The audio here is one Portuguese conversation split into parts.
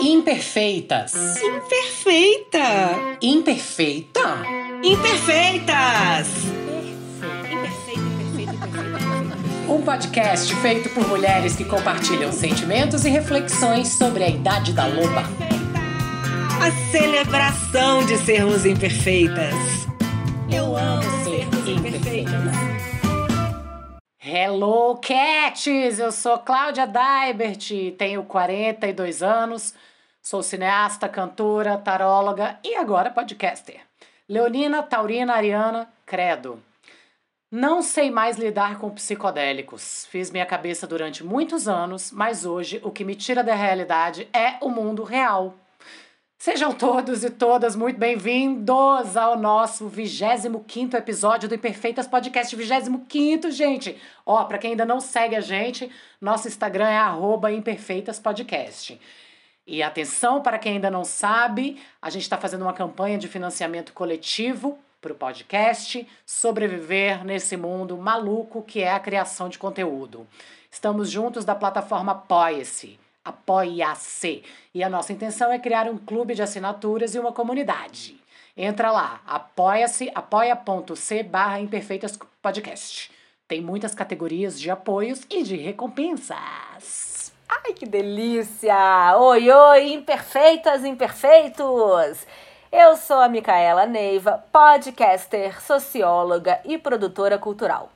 Imperfeitas. Imperfeita. Imperfeita? Imperfeitas. Um podcast feito por mulheres que compartilham sentimentos e reflexões sobre a idade da loba. A celebração de sermos imperfeitas. Eu amo Hello, Cats! Eu sou Cláudia Daibert, tenho 42 anos, sou cineasta, cantora, taróloga e agora podcaster. Leonina, Taurina, Ariana, credo. Não sei mais lidar com psicodélicos. Fiz minha cabeça durante muitos anos, mas hoje o que me tira da realidade é o mundo real. Sejam todos e todas muito bem-vindos ao nosso 25 episódio do Imperfeitas Podcast 25, gente. Ó, para quem ainda não segue a gente, nosso Instagram é imperfeitaspodcast. E atenção, para quem ainda não sabe, a gente está fazendo uma campanha de financiamento coletivo para o podcast sobreviver nesse mundo maluco que é a criação de conteúdo. Estamos juntos da plataforma Apoia-se Apoia-se. E a nossa intenção é criar um clube de assinaturas e uma comunidade. Entra lá, apoia-se, apoia.c barra imperfeitas podcast. Tem muitas categorias de apoios e de recompensas. Ai, que delícia! Oi, oi, imperfeitas, imperfeitos! Eu sou a Micaela Neiva, podcaster, socióloga e produtora cultural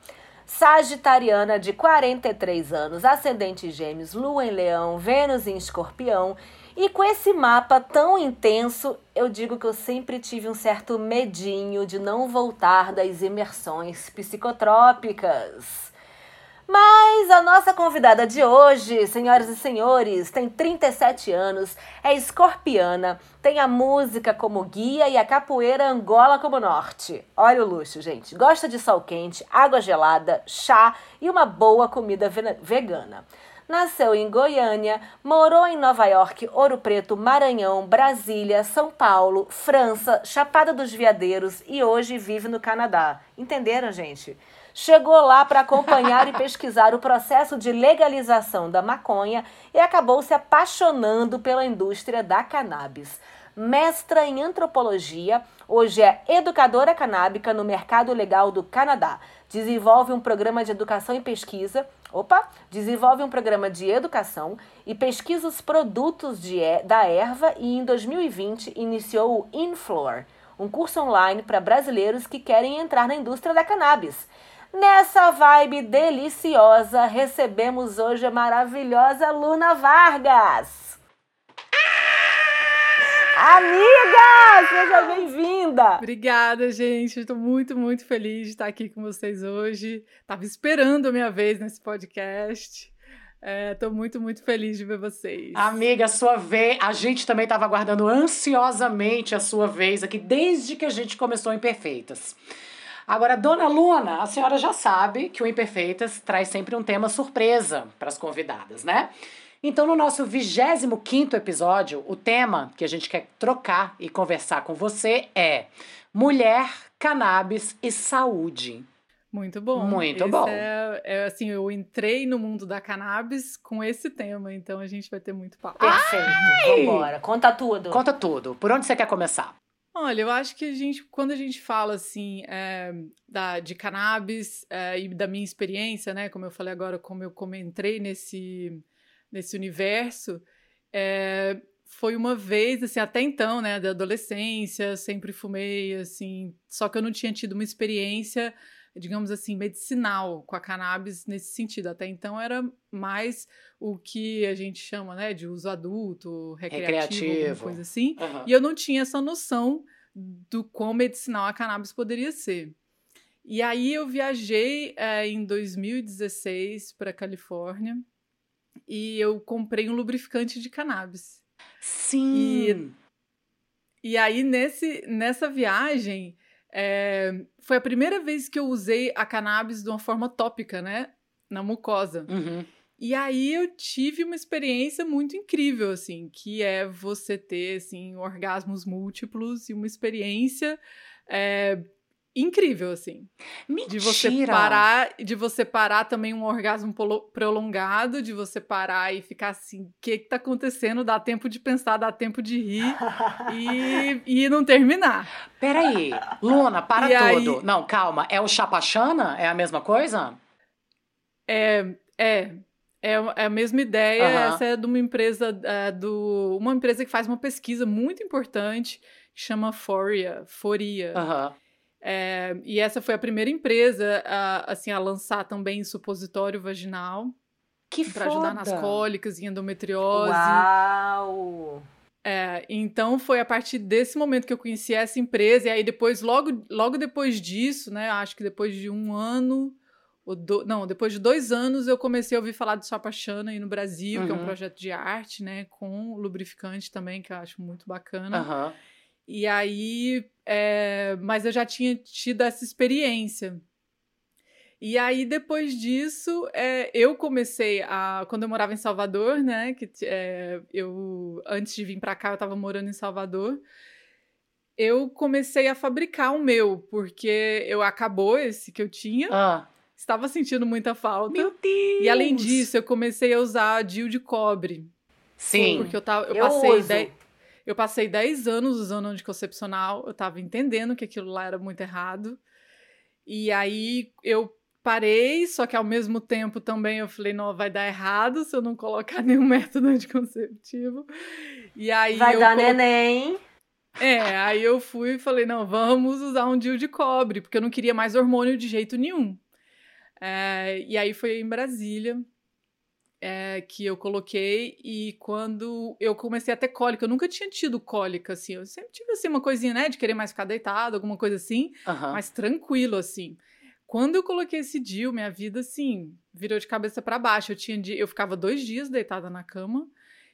sagitariana de 43 anos, ascendente gêmeos, lua em leão, Vênus em escorpião. E com esse mapa tão intenso, eu digo que eu sempre tive um certo medinho de não voltar das imersões psicotrópicas. Mas a nossa convidada de hoje, senhoras e senhores, tem 37 anos, é escorpiana, tem a música como guia e a capoeira Angola como norte. Olha o luxo, gente. Gosta de sol quente, água gelada, chá e uma boa comida vegana. Nasceu em Goiânia, morou em Nova York, Ouro Preto, Maranhão, Brasília, São Paulo, França, Chapada dos Veadeiros e hoje vive no Canadá. Entenderam, gente? Chegou lá para acompanhar e pesquisar o processo de legalização da maconha e acabou se apaixonando pela indústria da cannabis. Mestra em antropologia, hoje é educadora canábica no mercado legal do Canadá. Desenvolve um programa de educação e pesquisa. Opa! Desenvolve um programa de educação e pesquisa os produtos de, da erva e em 2020 iniciou o Inflor, um curso online para brasileiros que querem entrar na indústria da cannabis. Nessa vibe deliciosa, recebemos hoje a maravilhosa Luna Vargas. Amiga, seja bem-vinda! Obrigada, gente. Estou muito, muito feliz de estar aqui com vocês hoje. Estava esperando a minha vez nesse podcast. Estou é, muito, muito feliz de ver vocês. Amiga, sua vez. A gente também estava aguardando ansiosamente a sua vez aqui desde que a gente começou Imperfeitas. Agora, dona Luna, a senhora já sabe que o Imperfeitas traz sempre um tema surpresa para as convidadas, né? Então, no nosso 25 episódio, o tema que a gente quer trocar e conversar com você é Mulher, Cannabis e Saúde. Muito bom. Muito esse bom. É, é, assim, eu entrei no mundo da cannabis com esse tema, então a gente vai ter muito papo. Perfeito. Ai! Vambora. Conta tudo. Conta tudo. Por onde você quer começar? Olha, eu acho que a gente, quando a gente fala assim é, da, de cannabis é, e da minha experiência, né, como eu falei agora, como eu como entrei nesse, nesse universo, é, foi uma vez, assim, até então, né, da adolescência, sempre fumei, assim, só que eu não tinha tido uma experiência digamos assim, medicinal com a cannabis nesse sentido. Até então era mais o que a gente chama, né, de uso adulto, recreativo, recreativo. coisa assim. Uhum. E eu não tinha essa noção do quão medicinal a cannabis poderia ser. E aí eu viajei é, em 2016 para Califórnia e eu comprei um lubrificante de cannabis. Sim. E, e aí nesse nessa viagem é, foi a primeira vez que eu usei a cannabis de uma forma tópica, né? Na mucosa. Uhum. E aí eu tive uma experiência muito incrível, assim, que é você ter, assim, orgasmos múltiplos e uma experiência é, incrível, assim. Mentira! De você parar, de você parar também um orgasmo prolongado, de você parar e ficar assim, o que que tá acontecendo? Dá tempo de pensar, dá tempo de rir e, e não terminar. Peraí, Luna, para E tudo. aí- Não, calma. É o chapachana? É a mesma coisa? É, é. É é a mesma ideia. Aham. Essa é de uma empresa é, do uma empresa que faz uma pesquisa muito importante que chama Foria, Foria. Aham. É, e essa foi a primeira empresa a, assim a lançar também supositório vaginal Que para foda. ajudar nas cólicas e endometriose. Uau! É, então foi a partir desse momento que eu conheci essa empresa e aí depois logo logo depois disso, né? Acho que depois de um ano ou do- não, depois de dois anos eu comecei a ouvir falar do Sapachana aí no Brasil, que é um Uhum. projeto de arte, né? Com lubrificante também que eu acho muito bacana. Aham. E aí, é, mas eu já tinha tido essa experiência. E aí, depois disso, é, eu comecei a. Quando eu morava em Salvador, né? Que é, eu, antes de vir pra cá, eu tava morando em Salvador. Eu comecei a fabricar o meu, porque eu acabou esse que eu tinha, Ah. estava sentindo muita falta. Meu Deus! E além disso, eu comecei a usar DIU de cobre. Sim. Porque eu, tava, eu, Eu passei uso. 10, eu passei 10 anos usando anticoncepcional, eu tava entendendo que aquilo lá era muito errado. E aí eu parei, só que ao mesmo tempo também eu falei, não, vai dar errado se eu não colocar nenhum método anticonceptivo. E aí Vai dar colo- neném. É, aí eu fui e falei, não, vamos usar um DIU de cobre, porque eu não queria mais hormônio de jeito nenhum. É, e aí foi em Brasília é, que eu coloquei e quando eu comecei a ter cólica, eu nunca tinha tido cólica, assim, eu sempre tive, assim, uma coisinha, né, de querer mais ficar deitado, alguma coisa assim, Aham. mas tranquilo, assim. Quando eu coloquei esse DIU, minha vida, assim, virou de cabeça para baixo. Eu tinha eu ficava dois dias deitada na cama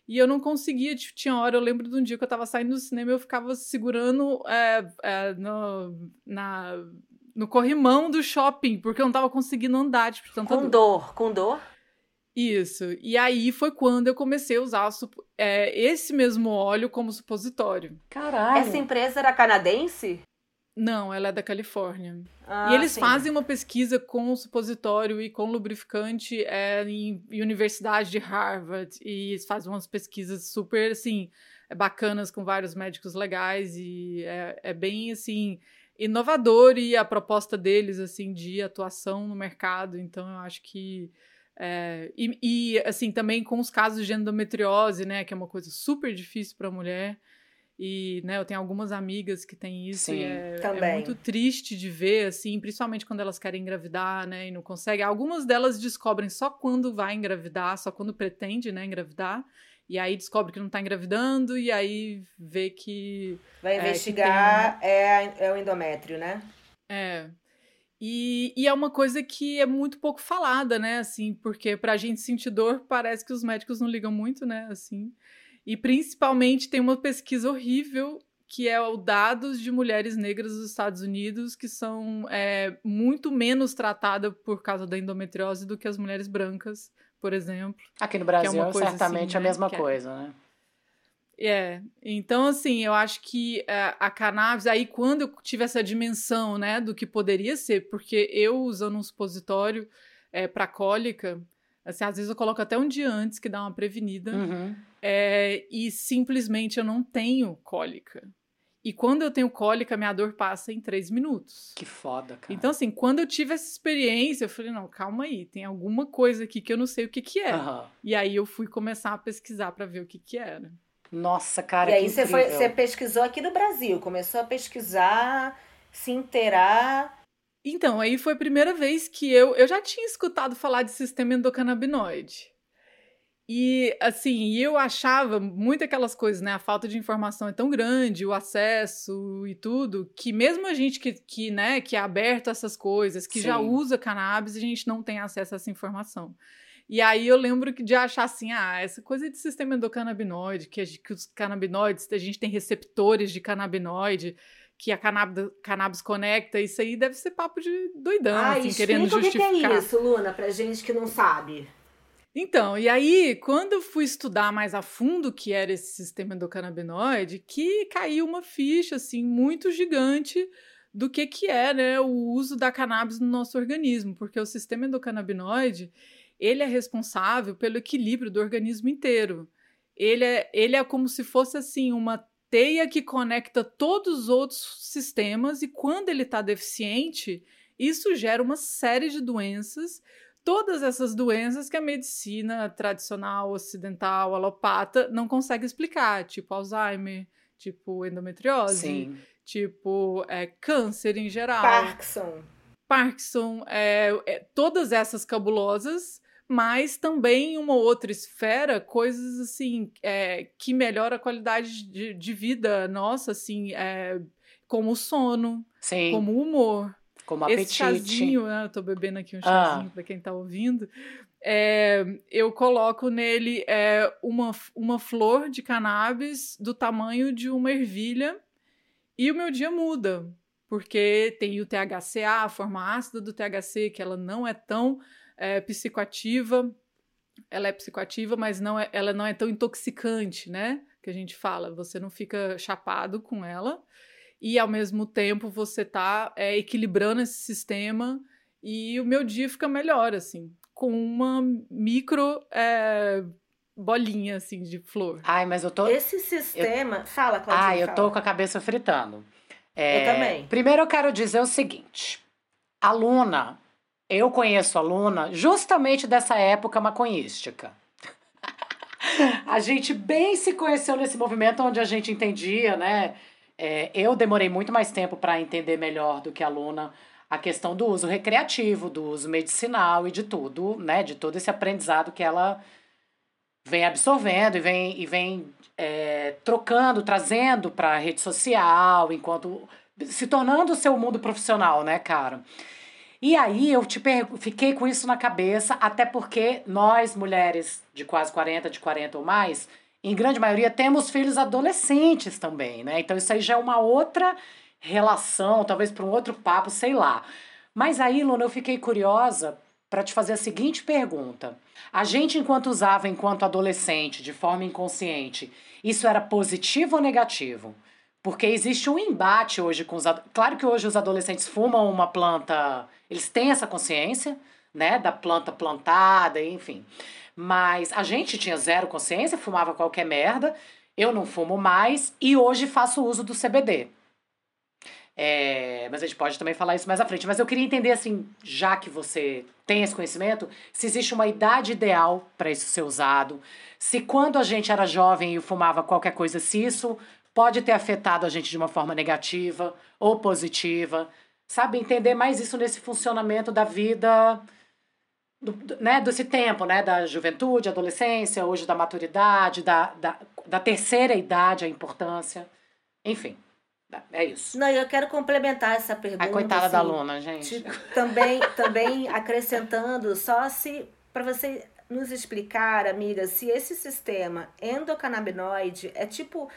e eu não conseguia. tipo, Tinha hora, eu lembro de um dia que eu tava saindo do cinema e eu ficava segurando é, é, no, na, no corrimão do shopping, porque eu não tava conseguindo andar, tipo, tanta Com dor. dor, com dor. Isso. E aí foi quando eu comecei a usar é, esse mesmo óleo como supositório. Caralho. Essa empresa era canadense? Não, ela é da Califórnia. Ah, E eles sim. fazem uma pesquisa com supositório e com lubrificante é, em Universidade de Harvard. E eles fazem umas pesquisas super, assim, é, bacanas com vários médicos legais. E é, é bem, assim, inovador e a proposta deles, assim, de atuação no mercado. Então, eu acho que... é, e, e, assim, também com os casos de endometriose, né? Que é uma coisa super difícil para a mulher. E, né, eu tenho algumas amigas que têm isso Sim, e é, é muito triste de ver, assim, principalmente quando elas querem engravidar, né, e não conseguem. Algumas delas descobrem só quando vai engravidar, só quando pretende, né, engravidar. E aí descobre que não tá engravidando e aí vê que Vai É, que investigar, é, é o endométrio, né? É. E, e é uma coisa que é muito pouco falada, né? Assim, porque pra gente sentir dor, parece que os médicos não ligam muito, né? Assim. E principalmente tem uma pesquisa horrível que é o dados de mulheres negras dos Estados Unidos que são é, muito menos tratadas por causa da endometriose do que as mulheres brancas, por exemplo. Aqui no Brasil, uma coisa certamente assim, a né, mesma que é- coisa, né? É, então assim, eu acho que é, a cannabis, aí quando eu tive essa dimensão, né, do que poderia ser, porque eu usando um supositório é, para cólica, assim, às vezes eu coloco até um dia antes que dá uma prevenida, Uhum. é, e simplesmente eu não tenho cólica. E quando eu tenho cólica, minha dor passa em três minutos. Que foda, cara. Então, assim, quando eu tive essa experiência, eu falei, não, calma aí, tem alguma coisa aqui que eu não sei o que que é. Aham. E aí eu fui começar a pesquisar para ver o que que era. Nossa, cara, e aí que você foi, você pesquisou aqui no Brasil, começou a pesquisar, se inteirar. Então, aí foi a primeira vez que eu. Eu já tinha escutado falar de sistema endocannabinoide. E, assim, eu achava muito aquelas coisas, né? A falta de informação é tão grande, o acesso e tudo, que mesmo a gente que, que, né, que é aberto a essas coisas, que já Sim. usa cannabis, a gente não tem acesso a essa informação. E aí eu lembro que de achar assim, ah, essa coisa de sistema endocannabinoide, que, que os canabinoides, a gente tem receptores de canabinoide, que a cannabis, cannabis conecta, isso aí deve ser papo de doidão, ah, assim, querendo o que, justificar. é isso, Luna, pra gente que não sabe. Então, e aí, quando eu fui estudar mais a fundo o que era esse sistema endocannabinoide, que caiu uma ficha, assim, muito gigante do que, que é né, o uso da cannabis no nosso organismo, porque o sistema endocannabinoide ele é responsável pelo equilíbrio do organismo inteiro. Ele é, ele é como se fosse assim uma teia que conecta todos os outros sistemas e quando ele está deficiente, isso gera uma série de doenças, todas essas doenças que a medicina tradicional, ocidental, alopata não consegue explicar, tipo Alzheimer, tipo endometriose, Sim. tipo é, câncer em geral. Parkinson. Parkinson, é, é, todas essas cabulosas, mas também uma outra esfera, coisas assim é, que melhora a qualidade de, de vida nossa, assim, é, como o sono, Sim. como o humor. Como apetite. Esse chazinho, né, eu tô bebendo aqui um chazinho ah. para quem tá ouvindo. É, eu coloco nele é, uma, uma flor de cannabis do tamanho de uma ervilha e o meu dia muda, porque tem o THCA, a forma ácida do THC, que ela não é tão é, psicoativa, ela é psicoativa, mas não é, ela não é tão intoxicante, né? Que a gente fala, você não fica chapado com ela e ao mesmo tempo você tá é, equilibrando esse sistema e o meu dia fica melhor, assim, com uma micro é, bolinha, assim, de flor. Ai, mas eu tô... Esse sistema... Eu... Fala, Claudinha, Ai, eu fala. tô com a cabeça fritando. É... Eu também. Primeiro eu quero dizer o seguinte. A Luna, eu conheço a Luna justamente dessa época maconhística. a gente bem se conheceu nesse movimento onde a gente entendia, né? É, eu demorei muito mais tempo para entender melhor do que a Luna a questão do uso recreativo, do uso medicinal e de tudo, né? De todo esse aprendizado que ela vem absorvendo e vem, e vem é, trocando, trazendo para a rede social, enquanto se tornando o seu mundo profissional, né, cara? E aí eu te fiquei com isso na cabeça, até porque nós, mulheres de quase 40, de 40 ou mais, em grande maioria, temos filhos adolescentes também, né? Então isso aí já é uma outra relação, talvez para um outro papo, sei lá. Mas aí, Luna, eu fiquei curiosa para te fazer a seguinte pergunta. A gente, enquanto usava enquanto adolescente, de forma inconsciente, isso era positivo ou negativo? Porque existe um embate hoje com os. Claro que hoje os adolescentes fumam uma planta, eles têm essa consciência, né, da planta plantada, enfim. Mas a gente tinha zero consciência, fumava qualquer merda. Eu não fumo mais e hoje faço uso do CBD. É, mas a gente pode também falar isso mais à frente. Mas eu queria entender, assim, já que você tem esse conhecimento, se existe uma idade ideal para isso ser usado. Se quando a gente era jovem e fumava qualquer coisa, se isso pode ter afetado a gente de uma forma negativa ou positiva. Sabe, entender mais isso nesse funcionamento da vida do, né, desse tempo, né, da juventude, adolescência, hoje da maturidade, da, da, da terceira idade, a importância, enfim. É isso. Não, eu quero complementar essa pergunta. A coitada assim, da Luna, gente. também, também acrescentando, só se para você nos explicar, amiga, se esse sistema endocannabinoide é tipo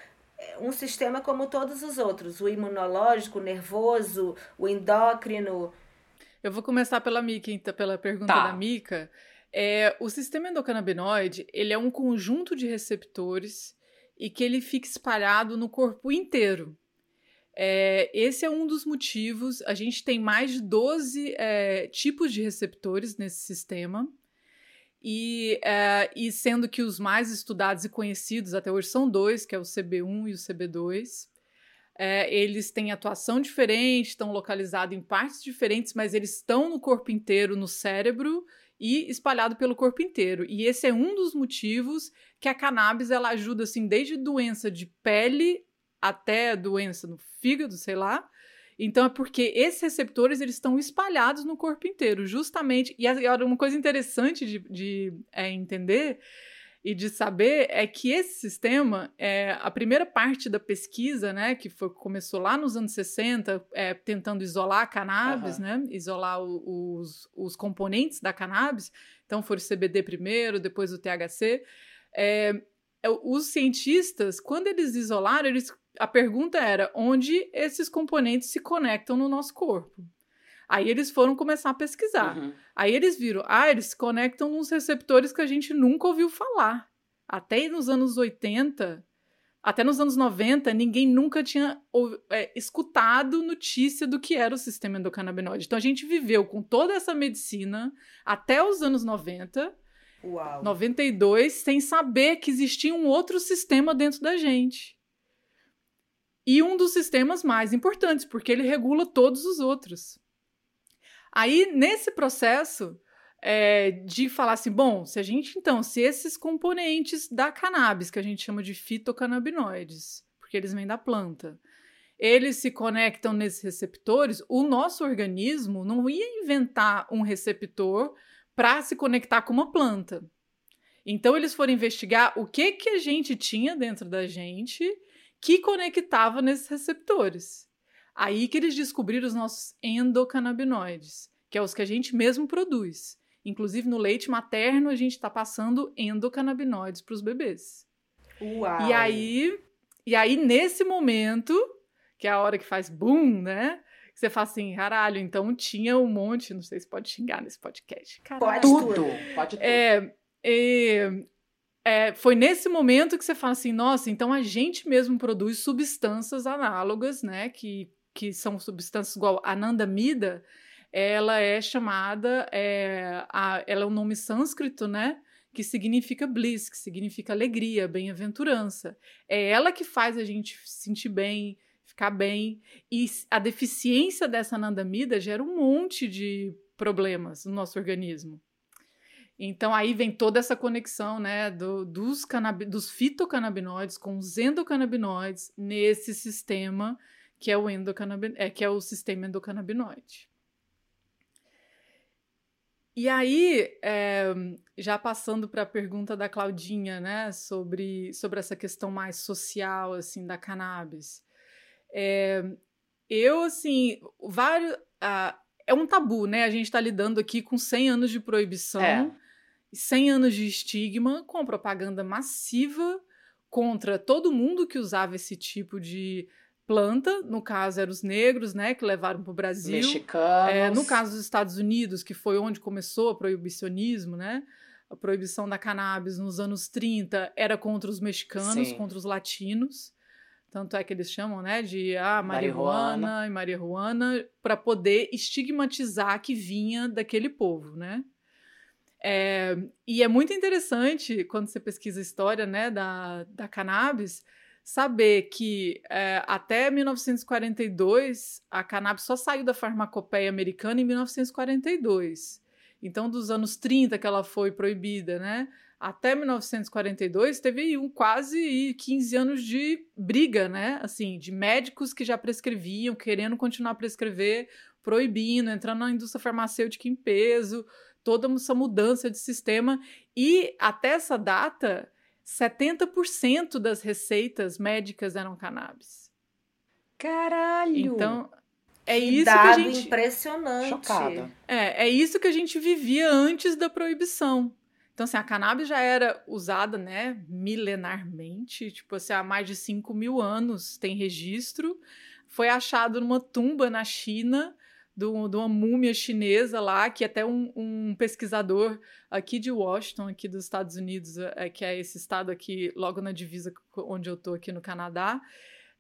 um sistema como todos os outros, o imunológico, o nervoso, o endócrino, eu vou começar pela Mika, então, pela pergunta tá. da Mika. É, o sistema endocannabinoide, ele é um conjunto de receptores e que ele fica espalhado no corpo inteiro. É, esse é um dos motivos. A gente tem mais de 12 é, tipos de receptores nesse sistema. E, é, e sendo que os mais estudados e conhecidos até hoje são dois, que é o CB1 e o CB2. É, eles têm atuação diferente, estão localizados em partes diferentes, mas eles estão no corpo inteiro, no cérebro e espalhado pelo corpo inteiro. E esse é um dos motivos que a cannabis ela ajuda assim desde doença de pele até doença no fígado, sei lá. Então é porque esses receptores eles estão espalhados no corpo inteiro, justamente. E agora uma coisa interessante de, de é, entender e de saber é que esse sistema, é, a primeira parte da pesquisa, né, que foi, começou lá nos anos 60, é, tentando isolar a cannabis, uhum. né, isolar o, os, os componentes da cannabis, então foi o CBD primeiro, depois o THC, é, os cientistas, quando eles isolaram, eles, a pergunta era onde esses componentes se conectam no nosso corpo. Aí eles foram começar a pesquisar. Uhum. Aí eles viram, ah, eles se conectam nos receptores que a gente nunca ouviu falar. Até nos anos 80, até nos anos 90, ninguém nunca tinha é, escutado notícia do que era o sistema endocannabinoide. Então a gente viveu com toda essa medicina até os anos 90, Uau. 92, sem saber que existia um outro sistema dentro da gente. E um dos sistemas mais importantes, porque ele regula todos os outros. Aí, nesse processo, é, de falar assim, bom, se a gente então, se esses componentes da cannabis, que a gente chama de fitocannabinoides, porque eles vêm da planta, eles se conectam nesses receptores, o nosso organismo não ia inventar um receptor para se conectar com uma planta. Então eles foram investigar o que que a gente tinha dentro da gente que conectava nesses receptores. Aí que eles descobriram os nossos endocannabinoides, que é os que a gente mesmo produz. Inclusive, no leite materno, a gente está passando endocannabinoides para os bebês. Uau. E aí, e aí, nesse momento, que é a hora que faz boom, né? Você fala assim, caralho, então tinha um monte, não sei se pode xingar nesse podcast. Caralho. Pode Tudo. Pode tudo. É, é, é, foi nesse momento que você fala assim, nossa, então a gente mesmo produz substâncias análogas, né? Que, que são substâncias igual a anandamida, ela é chamada, é, a, ela é um nome sânscrito, né? Que significa bliss, que significa alegria, bem-aventurança. É ela que faz a gente se sentir bem, ficar bem. E a deficiência dessa anandamida gera um monte de problemas no nosso organismo. Então aí vem toda essa conexão, né, do, dos, dos fitocannabinoides com os endocannabinoides nesse sistema que é o endocannabin é, que é o sistema endocannabinoide. E aí, é, já passando para a pergunta da Claudinha, né, sobre, sobre essa questão mais social, assim, da cannabis. É, eu, assim, vários... Ah, é um tabu, né? A gente está lidando aqui com 100 anos de proibição, É. 100 anos de estigma, com propaganda massiva contra todo mundo que usava esse tipo de planta. No caso, eram os negros, né, que levaram para o Brasil. Mexicanos. É, no caso dos Estados Unidos, que foi onde começou o proibicionismo, né? A proibição da cannabis nos anos 30 era contra os mexicanos, Sim. contra os latinos. Tanto é que eles chamam, né, de ah, Marihuana. e marihuana para poder estigmatizar que vinha daquele povo, né? É, e é muito interessante quando você pesquisa a história, né, da, da cannabis, saber que é, até 1942 a cannabis só saiu da farmacopeia americana em 1942. Então, dos anos 30 que ela foi proibida, né? Até 1942 teve um quase 15 anos de briga, né? Assim, de médicos que já prescreviam, querendo continuar a prescrever, proibindo, entrando na indústria farmacêutica em peso, toda essa mudança de sistema. E até essa data, 70% das receitas médicas eram cannabis. Caralho! Então, é Que isso que a gente. impressionante. Chocada. É, é isso que a gente vivia antes da proibição. Então, assim, a cannabis já era usada, né, milenarmente, tipo assim, há mais de 5 mil anos tem registro. Foi achado numa tumba na China, de uma múmia chinesa lá, que até um, um pesquisador aqui de Washington, aqui dos Estados Unidos, é, que é esse estado aqui, logo na divisa onde eu tô aqui no Canadá,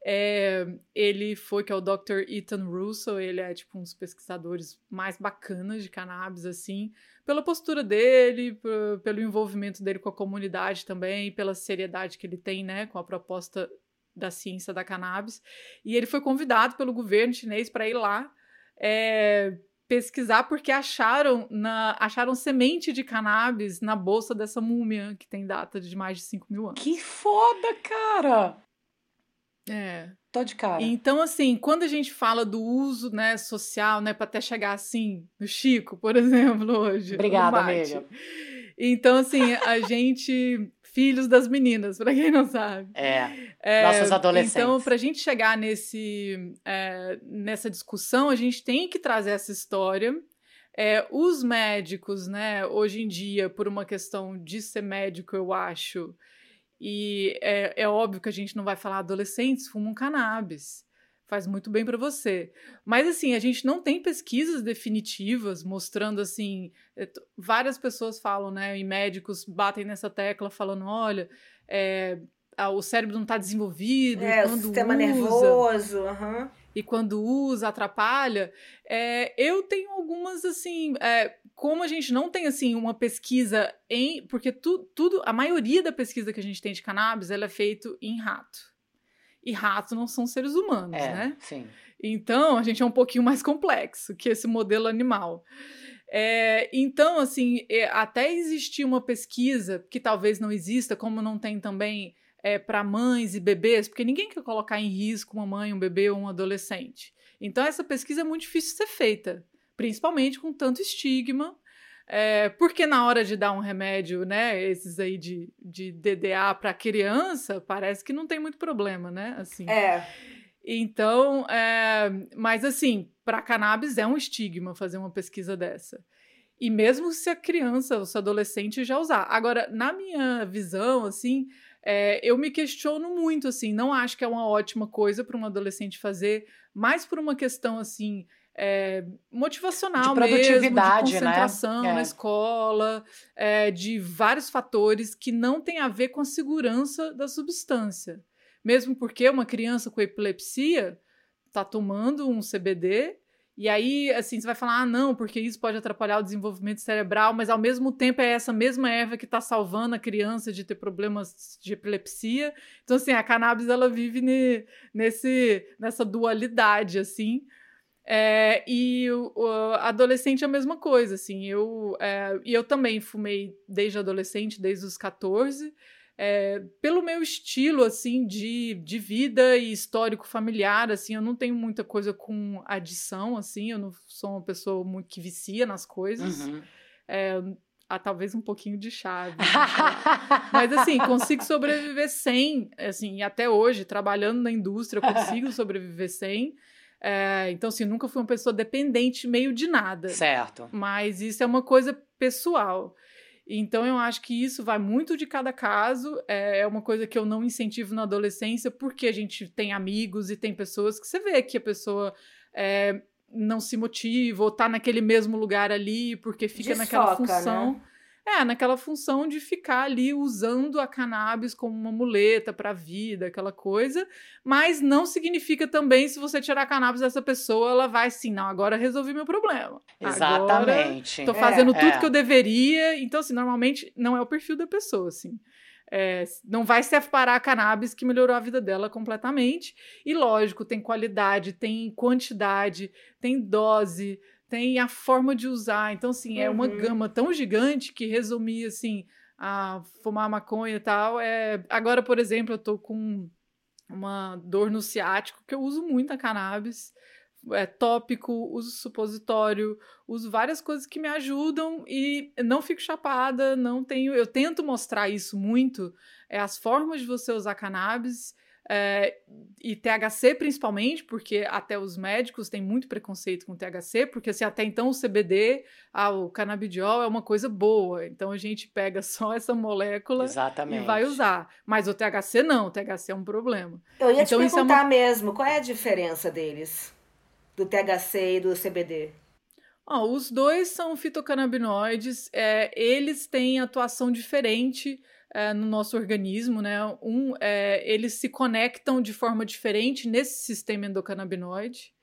é, ele foi, que é o Dr. Ethan Russo, ele é tipo um dos pesquisadores mais bacanas de cannabis, assim, pela postura dele, pelo envolvimento dele com a comunidade também, pela seriedade que ele tem, né, com a proposta da ciência da cannabis. E ele foi convidado pelo governo chinês para ir lá é, pesquisar porque acharam na acharam semente de cannabis na bolsa dessa múmia que tem data de mais de 5 mil anos. Que foda, cara! É. Tô de cara. Então, assim, quando a gente fala do uso, né, social, né, para até chegar assim, no Chico, por exemplo, hoje. Obrigada, amiga. Então, assim, a gente, filhos das meninas, para quem não sabe. É. É, Nossos adolescentes. Então, para a gente chegar nesse, é, nessa discussão, a gente tem que trazer essa história. É, os médicos, né, hoje em dia, por uma questão de ser médico, eu acho, e é, é óbvio que a gente não vai falar adolescentes fumam cannabis. Faz muito bem para você. Mas assim, a gente não tem pesquisas definitivas mostrando assim. é, Várias pessoas falam, né? E médicos batem nessa tecla falando: olha, é, o cérebro não está desenvolvido. É, quando o sistema usa, nervoso. Uhum. E quando usa, atrapalha. É, eu tenho algumas, assim. É, como a gente não tem, assim, uma pesquisa em. Porque tu, tudo. A maioria da pesquisa que a gente tem de cannabis ela é feita em rato. E ratos não são seres humanos, É, né? sim. Então, a gente é um pouquinho mais complexo que esse modelo animal. É, então, assim, é, até existir uma pesquisa que talvez não exista, como não tem também é, para mães e bebês, porque ninguém quer colocar em risco uma mãe, um bebê ou um adolescente. Então, essa pesquisa é muito difícil de ser feita, principalmente com tanto estigma. é, porque na hora de dar um remédio, né, esses aí de, de DDA para criança, parece que não tem muito problema, né? Assim. É. Então, é, mas assim, para cannabis é um estigma fazer uma pesquisa dessa. E mesmo se a criança ou se adolescente já usar. Agora, na minha visão, assim, é, eu me questiono muito, assim, não acho que é uma ótima coisa para um adolescente fazer, mais por uma questão, assim, é, motivacional De mesmo, de produtividade, né? concentração É. na escola, é, de vários fatores que não tem a ver com a segurança da substância. Mesmo porque uma criança com epilepsia tá tomando um CBD e aí, assim, você vai falar, ah, não, porque isso pode atrapalhar o desenvolvimento cerebral, mas ao mesmo tempo é essa mesma erva que tá salvando a criança de ter problemas de epilepsia. Então, assim, a cannabis, ela vive ne- nesse, nessa dualidade, assim. É, e o, o adolescente é a mesma coisa, assim. Eu, é, e eu também fumei desde adolescente, desde os 14. É, pelo meu estilo, assim, de, de vida e histórico familiar, assim, eu não tenho muita coisa com adição, assim, eu não sou uma pessoa muito que vicia nas coisas. Uhum. É, há talvez um pouquinho de chave. né, Mas assim, consigo sobreviver sem, assim, até hoje, trabalhando na indústria, eu consigo sobreviver sem. É, então, assim, nunca fui uma pessoa dependente meio de nada. certo. Mas isso é uma coisa pessoal. Então, eu acho que isso vai muito de cada caso. É é uma coisa que eu não incentivo na adolescência, porque a gente tem amigos e tem pessoas que você vê que a pessoa é, não se motiva ou tá naquele mesmo lugar ali, porque fica naquela Desfoca, função. né? É, naquela função de ficar ali usando a cannabis como uma muleta para a vida, aquela coisa. Mas não significa também, se você tirar a cannabis dessa pessoa, ela vai assim, não, agora resolvi meu problema. Exatamente. É, fazendo tudo é. que eu deveria. Então, assim, normalmente não é o perfil da pessoa, assim. É, não vai separar a cannabis que melhorou a vida dela completamente. E lógico, tem qualidade, tem quantidade, tem dose, tem a forma de usar. Então, assim, é uma Uhum. gama tão gigante que resumir, assim, a fumar maconha e tal. É... Agora, por exemplo, eu tô com uma dor no ciático, que eu uso muito a cannabis. É tópico, uso supositório, uso várias coisas que me ajudam e não fico chapada, não tenho. Eu tento mostrar isso muito, é as formas de você usar cannabis. É, e THC principalmente, porque até os médicos têm muito preconceito com THC, porque assim, até então o CBD, ah, o canabidiol é uma coisa boa, então a gente pega só essa molécula Exatamente. e vai usar. Mas o THC não, o THC é um problema. Eu ia Então, te isso é perguntar mesmo, qual é a diferença deles? Do THC e do CBD? Ó, os dois são fitocannabinoides, é, eles têm atuação diferente é, no nosso organismo, né? Um, é, eles se conectam de forma diferente nesse sistema endocannabinoide.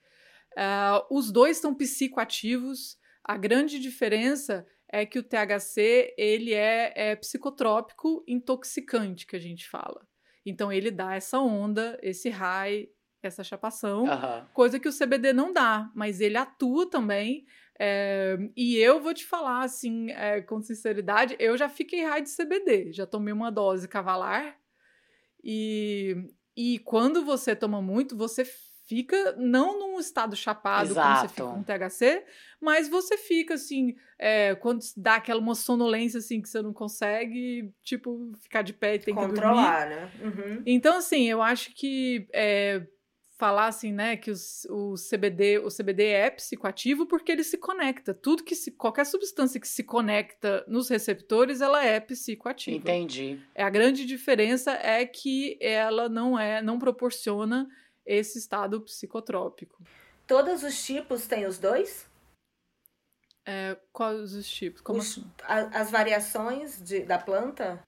Ah, os dois são psicoativos. A grande diferença é que o THC ele é, é psicotrópico intoxicante, que a gente fala. Então ele dá essa onda, esse high, essa chapação Aham. coisa que o CBD não dá, mas ele atua também. É, e eu vou te falar, assim, é, com sinceridade, eu já fiquei high de CBD, já tomei uma dose cavalar. E, e quando você toma muito, você fica não num estado chapado como você Exato. fica com THC, mas você fica assim, é, quando dá aquela uma sonolência assim que você não consegue, tipo, ficar de pé e tem que dormir. Controlar, né? Uhum. Então, assim, eu acho que é, falar assim, né, que os- o, CBD, o CBD é psicoativo porque ele se conecta. Tudo que se, qualquer substância que se conecta nos receptores, ela é psicoativa. Entendi. É a grande diferença é que ela não é, não proporciona esse estado psicotrópico. Todos os tipos têm os dois? É, quais os tipos? Como Os- assim? a- as variações de- da planta?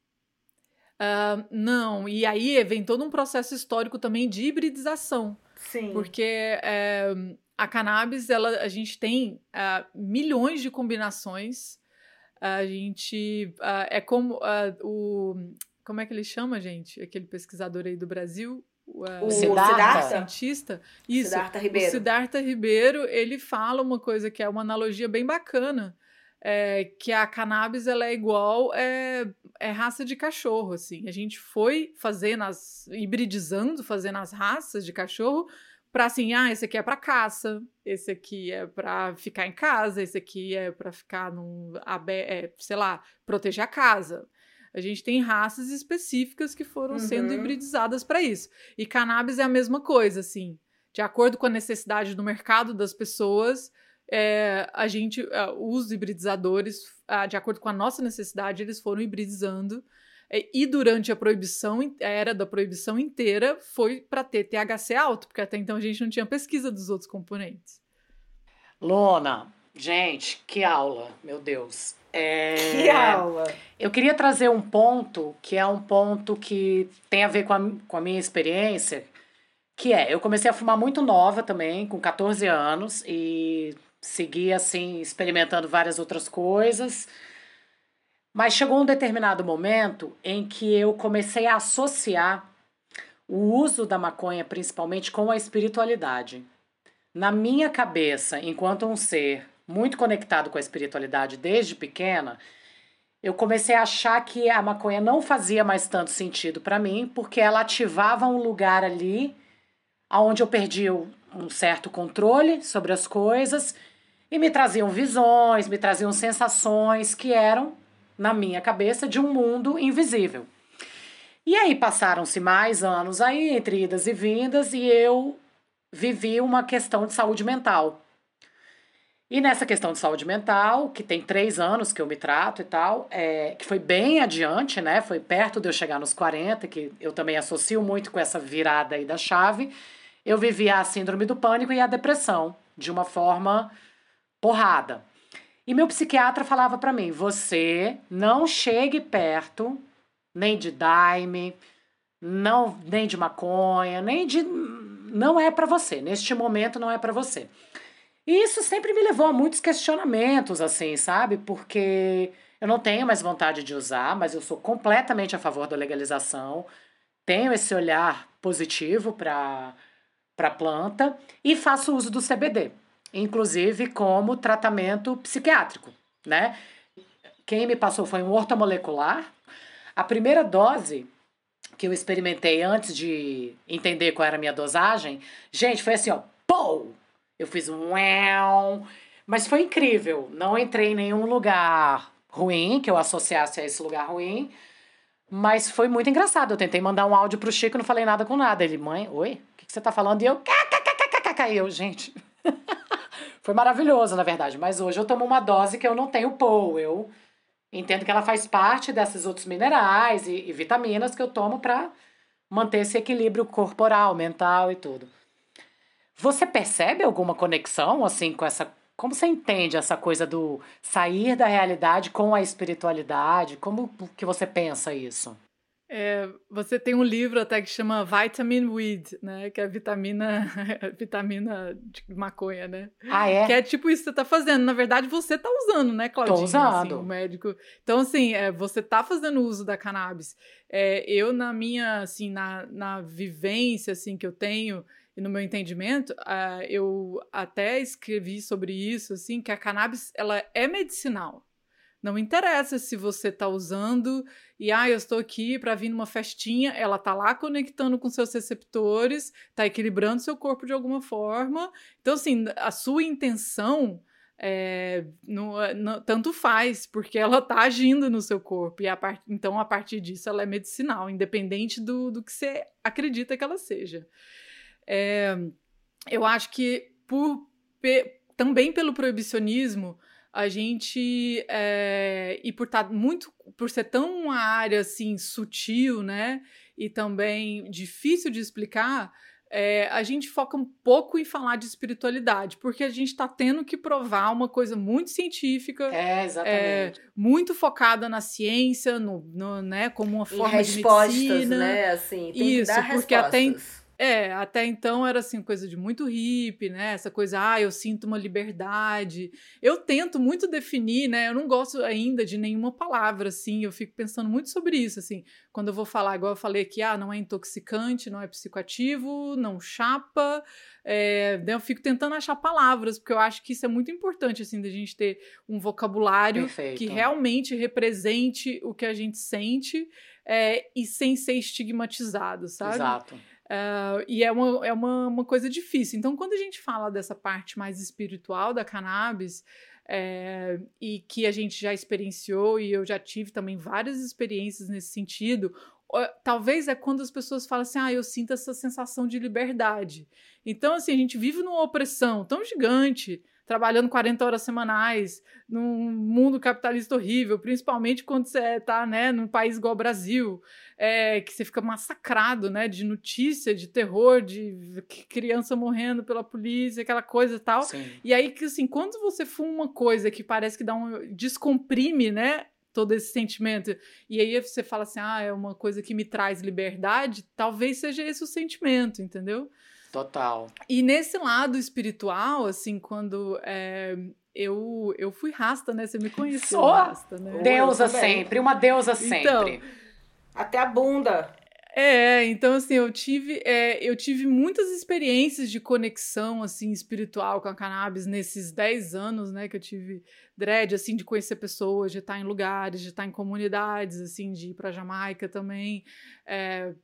Uh, não, e aí vem todo um processo histórico também de hibridização. Sim. Porque é, a cannabis, ela, a gente tem uh, milhões de combinações. A gente. Uh, é como o. Como é que ele chama, gente? Aquele pesquisador aí do Brasil. O, o Siddhartha. cientista. Isso. Siddhartha Ribeiro. O Siddhartha Ribeiro, ele fala uma coisa que é uma analogia bem bacana é, que a cannabis ela é igual é, é raça de cachorro, assim. A gente foi fazendo as hibridizando, fazendo as raças de cachorro para assim, ah, esse aqui é para caça, esse aqui é para ficar em casa, esse aqui é para ficar num é, sei lá, proteger a casa. A gente tem raças específicas que foram uhum. sendo hibridizadas para isso. E cannabis é a mesma coisa, assim. De acordo com a necessidade do mercado das pessoas, é, a gente, uh, os hibridizadores, uh, de acordo com a nossa necessidade, eles foram hibridizando. É, e durante a proibição, a era da proibição inteira, foi para ter THC alto, porque até então a gente não tinha pesquisa dos outros componentes. Lona, gente, que aula, meu Deus. É... Que aula! Eu queria trazer um ponto que é um ponto que tem a ver com a, com a minha experiência, que é, eu comecei a fumar muito nova também, com 14 anos, e segui assim, experimentando várias outras coisas. Mas chegou um determinado momento em que eu comecei a associar o uso da maconha, principalmente, com a espiritualidade. Na minha cabeça, enquanto um ser muito conectado com a espiritualidade desde pequena, eu comecei a achar que a maconha não fazia mais tanto sentido para mim, porque ela ativava um lugar ali onde eu perdia um certo controle sobre as coisas e me traziam visões, me traziam sensações que eram, na minha cabeça, de um mundo invisível. E aí passaram-se mais anos aí, entre idas e vindas, e eu vivi uma questão de saúde mental. E nessa questão de saúde mental, que tem três anos que eu me trato e tal, é, que foi bem adiante, né? Foi perto de eu chegar nos 40, que eu também associo muito com essa virada aí da chave. Eu vivia a síndrome do pânico e a depressão de uma forma porrada. E meu psiquiatra falava para mim: você não chegue perto nem de daime, não nem de maconha, nem de não é para você. Neste momento não é para você. E isso sempre me levou a muitos questionamentos, assim, sabe? Porque eu não tenho mais vontade de usar, mas eu sou completamente a favor da legalização. Tenho esse olhar positivo para para planta e faço uso do CBD inclusive como tratamento psiquiátrico, né? Quem me passou foi um ortomolecular. A primeira dose que eu experimentei antes de entender qual era a minha dosagem, gente, foi assim, ó, pô! Eu fiz um mas foi incrível. Não entrei em nenhum lugar ruim que eu associasse a esse lugar ruim. Mas foi muito engraçado. Eu tentei mandar um áudio pro Chico, não falei nada com nada. Ele, mãe, oi, o que, que você tá falando? E eu, caiu, gente. Foi maravilhoso, na verdade, mas hoje eu tomo uma dose que eu não tenho POU. Eu entendo que ela faz parte desses outros minerais e, e vitaminas que eu tomo para manter esse equilíbrio corporal, mental e tudo. Você percebe alguma conexão assim com essa como você entende essa coisa do sair da realidade com a espiritualidade? Como que você pensa isso? É, você tem um livro até que chama Vitamin Weed, né? Que é vitamina, vitamina de maconha, né? Ah, é? Que é tipo isso que você tá fazendo. Na verdade, você tá usando, né, Claudinha? Tô usando. Assim, o médico. Então, assim, é, você tá fazendo uso da cannabis. É, eu, na minha, assim, na, na vivência, assim, que eu tenho e no meu entendimento, uh, eu até escrevi sobre isso, assim, que a cannabis, ela é medicinal. Não interessa se você está usando e ah, eu estou aqui para vir numa festinha, ela está lá conectando com seus receptores, está equilibrando seu corpo de alguma forma. Então, assim, a sua intenção é, tanto faz, porque ela está agindo no seu corpo. E a part, então, a partir disso, ela é medicinal, independente do, do que você acredita que ela seja. É, eu acho que por, pe, também pelo proibicionismo a gente é, e por estar tá muito por ser tão uma área assim sutil né e também difícil de explicar é, a gente foca um pouco em falar de espiritualidade, porque a gente está tendo que provar uma coisa muito científica, É, exatamente. muito focada na ciência, no, no, né, como uma forma respostas, de medicina. né? Assim, tem Isso, que dar porque até respostas. É, até então era assim, coisa de muito hippie, né? Essa coisa, ah, eu sinto uma liberdade. Eu tento muito definir, né? Eu não gosto ainda de nenhuma palavra, assim. Eu fico pensando muito sobre isso, assim. Quando eu vou falar, igual eu falei aqui, ah, não é intoxicante, não é psicoativo, não chapa. É, eu fico tentando achar palavras, porque eu acho que isso é muito importante, assim, da gente ter um vocabulário Perfeito. que realmente represente o que a gente sente é, e sem ser estigmatizado, sabe? Exato. Ah, e é, uma, é uma, uma coisa difícil. Então, quando a gente fala dessa parte mais espiritual da cannabis, é, e que a gente já experienciou, e eu já tive também várias experiências nesse sentido, talvez é quando as pessoas falam assim: ah, eu sinto essa sensação de liberdade. Então, assim, a gente vive numa opressão tão gigante. Trabalhando 40 horas semanais, num mundo capitalista horrível, principalmente quando você está né, num país igual o Brasil, é, que você fica massacrado, né, de notícia, de terror, de criança morrendo pela polícia, aquela coisa e tal. Sim. E aí que assim, quando você fuma uma coisa que parece que dá um descomprime, né, todo esse sentimento, e aí você fala assim: "Ah, é uma coisa que me traz liberdade", talvez seja esse o sentimento, entendeu? Total. E nesse lado espiritual, assim, quando é, eu eu fui rasta, né? Você me conheceu, Sou. rasta, né? Deusa também. sempre, uma deusa Então, sempre. Até a bunda. É, então assim, eu tive, é, eu tive muitas experiências de conexão, assim, espiritual com a cannabis nesses 10 anos, né, que eu tive dread, assim, de conhecer pessoas, de estar em lugares, de estar em comunidades, assim, de ir pra Jamaica também, é,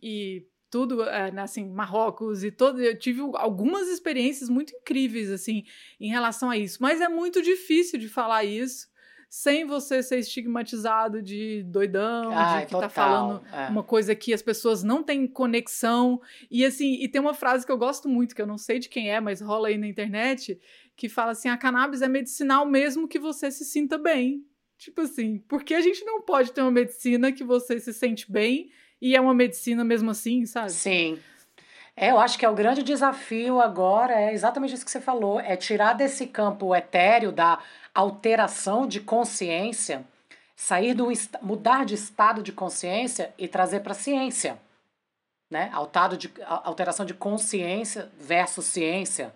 e tudo, é, né, assim, Marrocos e todo, eu tive algumas experiências muito incríveis, assim, em relação a isso, mas é muito difícil de falar isso sem você ser estigmatizado de doidão, Ai, de que total. tá falando é. uma coisa que as pessoas não têm conexão. E assim, e tem uma frase que eu gosto muito, que eu não sei de quem é, mas rola aí na internet, que fala assim: a cannabis é medicinal mesmo que você se sinta bem. Tipo assim, porque a gente não pode ter uma medicina que você se sente bem e é uma medicina mesmo assim, sabe? Sim. É, eu acho que é o grande desafio agora, é exatamente isso que você falou, é tirar desse campo etéreo da alteração de consciência, sair do mudar de estado de consciência e trazer para a ciência, né? Altado de, alteração de consciência versus ciência.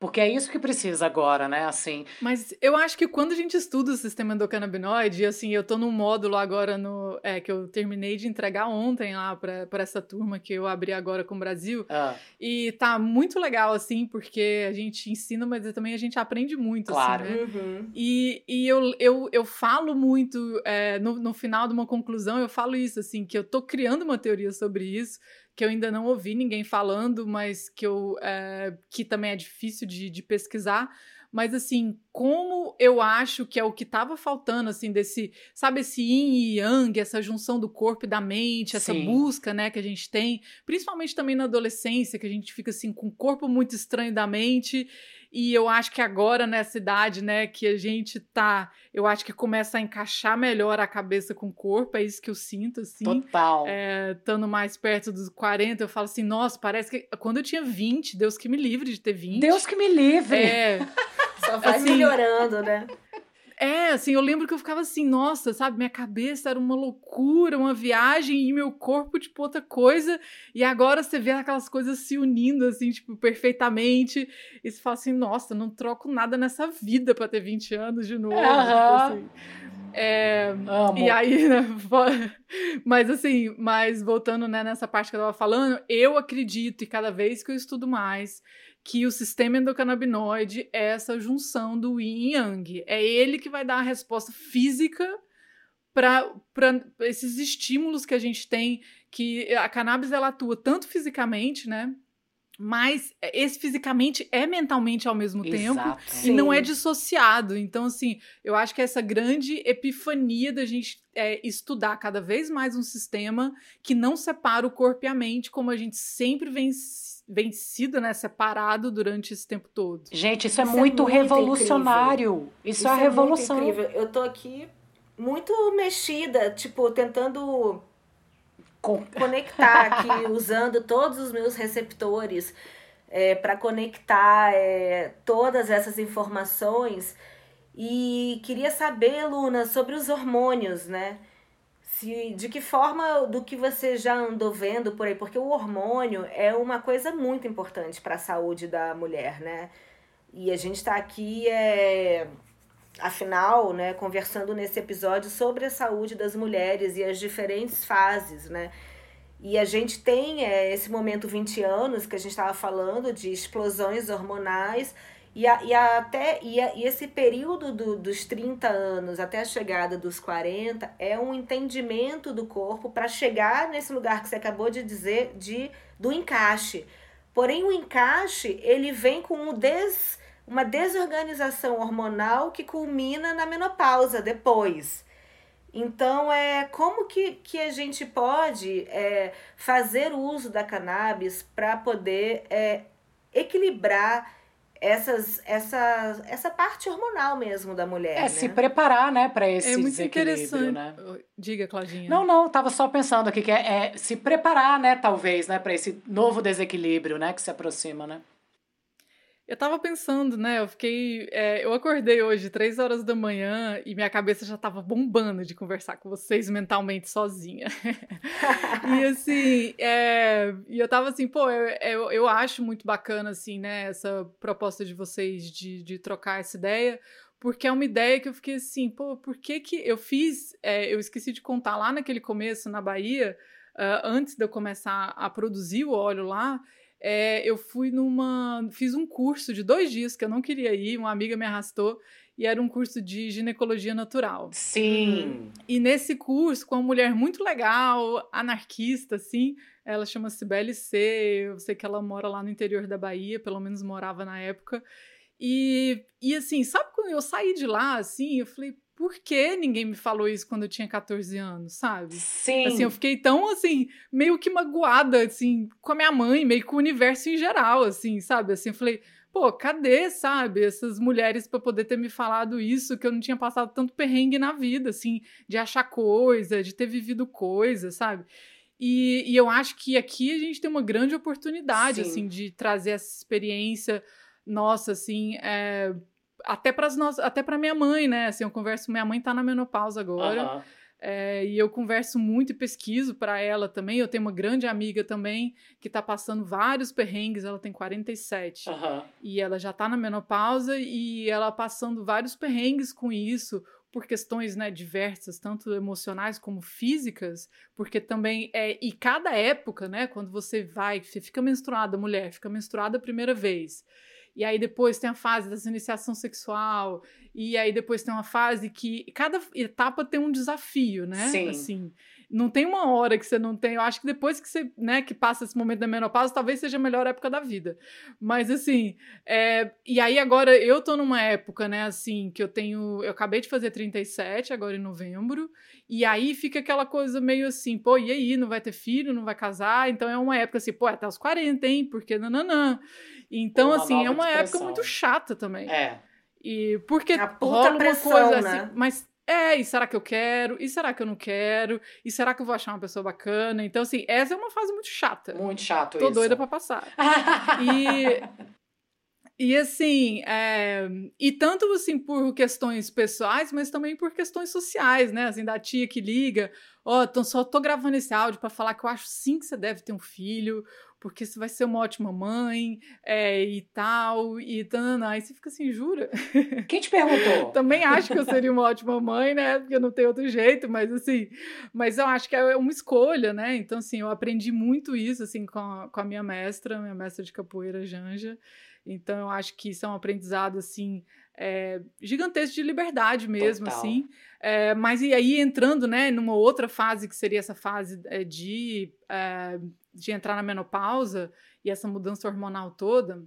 Porque é isso que precisa agora, né? Assim, Mas eu acho que quando a gente estuda o sistema endocannabinoide, assim, eu tô num módulo agora no. É, que eu terminei de entregar ontem lá pra, pra essa turma que eu abri agora com o Brasil. ah, E tá muito legal, assim, porque a gente ensina, mas também a gente aprende muito, Claro. assim, né? Uhum. E, e eu, eu, eu falo muito, é, no, no final de uma conclusão, eu falo isso, assim, que eu tô criando uma teoria sobre isso, que eu ainda não ouvi ninguém falando, mas que, eu, é, que também é difícil de, de pesquisar. Mas, assim, como eu acho que é o que tava faltando, assim, desse, sabe, esse yin e yang, essa junção do corpo e da mente, essa Sim. busca, né, que a gente tem, principalmente também na adolescência, que a gente fica, assim, com o corpo muito estranho da mente, e eu acho que agora, nessa idade, né, que a gente tá, eu acho que começa a encaixar melhor a cabeça com o corpo, é isso que eu sinto, assim. total. É, estando mais perto dos 40, eu falo assim, nossa, parece que quando eu tinha 20, Deus que me livre de ter 20. Deus que me livre. É, Só vai Assim- melhorando, né? É, assim, eu lembro que eu ficava assim, nossa, sabe, minha cabeça era uma loucura, uma viagem e meu corpo, tipo, outra coisa. E agora você vê aquelas coisas se unindo, assim, tipo, perfeitamente. E você fala assim, nossa, não troco nada nessa vida pra ter 20 anos de novo. tipo Aham. assim. É, Amo. E aí, né, mas assim, mas voltando né, nessa parte que eu tava falando, eu acredito, e cada vez que eu estudo mais, que o sistema endocannabinoide é essa junção do yin e yang. É ele que vai dar a resposta física para esses estímulos que a gente tem, que a cannabis ela atua tanto fisicamente, né? Mas esse fisicamente é mentalmente ao mesmo tempo. Exato. E não é Sim. dissociado. Então, assim, eu acho que essa grande epifania da gente é, estudar cada vez mais um sistema que não separa o corpo e a mente, como a gente sempre vem, vem sido, né, separado durante esse tempo todo. Gente, isso é Isso é muito, muito revolucionário. Isso, é a muito revolução. incrível. Eu tô aqui muito mexida, tipo, tentando Com... conectar aqui usando todos os meus receptores é, para conectar é, todas essas informações. E queria saber, Luna, sobre os hormônios, né? Se, de que forma do que você já andou vendo por aí, porque o hormônio é uma coisa muito importante para a saúde da mulher, né? E a gente está aqui, é, afinal, né, conversando nesse episódio sobre a saúde das mulheres e as diferentes fases, né? E a gente tem é, esse momento 20 anos que a gente estava falando de explosões hormonais e, a, e, a, até, e, a, e esse período do, dos 30 anos até a chegada dos 40 é um entendimento do corpo para chegar nesse lugar que você acabou de dizer de, do encaixe. Porém, o encaixe ele vem com um des, uma desorganização hormonal que culmina na menopausa depois. Então, é como que, que a gente pode é, fazer uso da cannabis para poder é, equilibrar essas, essa, essa parte hormonal mesmo da mulher. É, né? se preparar, né, para esse é muito desequilíbrio, né? Diga, Claudinha. Não, não, tava só pensando aqui que é, é se preparar, né, talvez, né, para esse novo desequilíbrio, né, que se aproxima, né? Eu tava pensando, né? Eu fiquei. É, eu acordei hoje, três horas da manhã, e minha cabeça já tava bombando de conversar com vocês mentalmente sozinha. e assim, é, e eu tava assim, pô, eu, eu, eu, acho muito bacana, assim, né, essa proposta de vocês de, de trocar essa ideia, porque é uma ideia que eu fiquei assim, pô, por que que eu fiz. É, eu esqueci de contar lá naquele começo, na Bahia, uh, antes de eu começar a produzir o óleo lá é, eu fui numa. Fiz um curso de dois dias que eu não queria ir, uma amiga me arrastou, e era um curso de ginecologia natural. Sim. E nesse curso, com uma mulher muito legal, anarquista, assim, ela chama Cibele C. Eu sei que ela mora lá no interior da Bahia, pelo menos morava na época. E, e assim, sabe quando eu saí de lá, assim, eu falei, por que ninguém me falou isso quando eu tinha 14 anos, sabe? Sim. Assim, eu fiquei tão, assim, meio que magoada, assim, com a minha mãe, meio com o universo em geral, assim, sabe? Assim, eu falei, pô, cadê, sabe, essas mulheres para poder ter me falado isso, que eu não tinha passado tanto perrengue na vida, assim, de achar coisa, de ter vivido coisa, sabe? E, e eu acho que aqui a gente tem uma grande oportunidade, Sim. assim, de trazer essa experiência nossa, assim, é, até para até para minha mãe, né? Assim, eu converso, minha mãe tá na menopausa agora. Uhum. É, e eu converso muito e pesquiso para ela também. Eu tenho uma grande amiga também que tá passando vários perrengues, ela tem 47. Uhum. E ela já tá na menopausa e ela passando vários perrengues com isso, por questões né, diversas, tanto emocionais como físicas, porque também é. E cada época, né, quando você vai, você fica menstruada, mulher, fica menstruada a primeira vez. E aí depois tem a fase da iniciação sexual, e aí depois tem uma fase que cada etapa tem um desafio, né? Sim. Assim, não tem uma hora que você não tem. Eu acho que depois que você, né, que passa esse momento da menopausa, talvez seja a melhor época da vida. Mas assim, é, e aí agora eu tô numa época, né, assim, que eu tenho, eu acabei de fazer 37 agora em novembro, e aí fica aquela coisa meio assim, pô, e aí, não vai ter filho, não vai casar? Então é uma época assim, pô, até os 40, hein? Porque nananã. Então, assim, é uma época muito chata também. É. E porque rola uma pressão, coisa né? assim, mas é, e será que eu quero? E será que eu não quero? E será que eu vou achar uma pessoa bacana? Então, assim, essa é uma fase muito chata. Muito chato Tô isso. Tô doida pra passar. e, e assim, é, e tanto assim por questões pessoais, mas também por questões sociais, né? Assim, da tia que liga, ó, oh, só tô gravando esse áudio para falar que eu acho sim que você deve ter um filho, porque você vai ser uma ótima mãe é, e tal, e tanana. Aí você fica assim, jura? Quem te perguntou? Também acho que eu seria uma ótima mãe, né? Porque não tem outro jeito, mas assim, mas eu acho que é uma escolha, né? Então, assim, eu aprendi muito isso, assim, com a, com a minha mestra, minha mestra de capoeira, Janja. Então, eu acho que isso é um aprendizado, assim, é, gigantesco de liberdade mesmo, Total. assim. É, mas e aí entrando, né, numa outra fase que seria essa fase é, de de entrar na menopausa e essa mudança hormonal toda,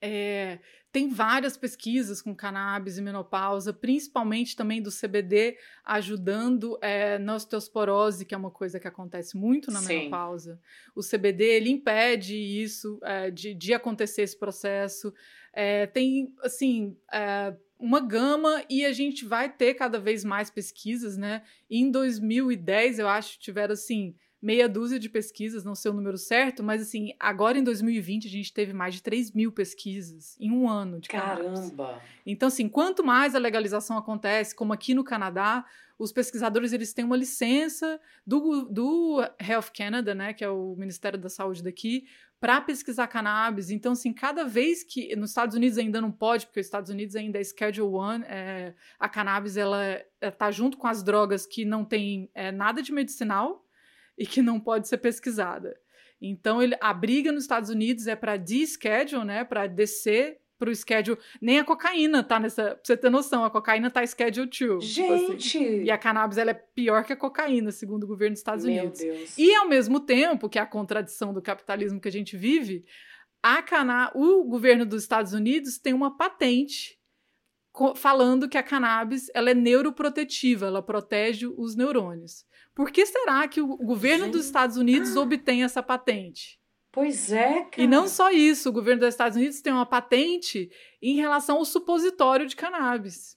é, tem várias pesquisas com cannabis e menopausa, principalmente também do CBD, ajudando é, na osteosporose, que é uma coisa que acontece muito na Sim. menopausa. O CBD, ele impede isso, é, de, de acontecer esse processo. É, tem, assim, é, uma gama e a gente vai ter cada vez mais pesquisas, né? Em 2010, eu acho, tiveram, assim, meia dúzia de pesquisas, não sei o número certo, mas assim, agora em 2020 a gente teve mais de 3 mil pesquisas em um ano de Caramba! Então, assim, quanto mais a legalização acontece, como aqui no Canadá, os pesquisadores eles têm uma licença do, do Health Canada, né, que é o Ministério da Saúde daqui, para pesquisar cannabis. Então, assim, cada vez que nos Estados Unidos ainda não pode, porque os Estados Unidos ainda é Schedule One, é, a cannabis ela está junto com as drogas que não tem é, nada de medicinal e que não pode ser pesquisada. Então, ele, a briga nos Estados Unidos é para deschedule, né, para descer para o schedule. Nem a cocaína tá nessa. Pra você ter noção, a cocaína tá schedule 2. Gente! Tipo assim. E a cannabis ela é pior que a cocaína, segundo o governo dos Estados Meu Unidos. Deus. E ao mesmo tempo, que é a contradição do capitalismo que a gente vive, a cana o governo dos Estados Unidos tem uma patente falando que a cannabis ela é neuroprotetiva, ela protege os neurônios. Por que será que o governo dos Estados Unidos obtém essa patente? Pois é, cara. E não só isso, o governo dos Estados Unidos tem uma patente em relação ao supositório de cannabis.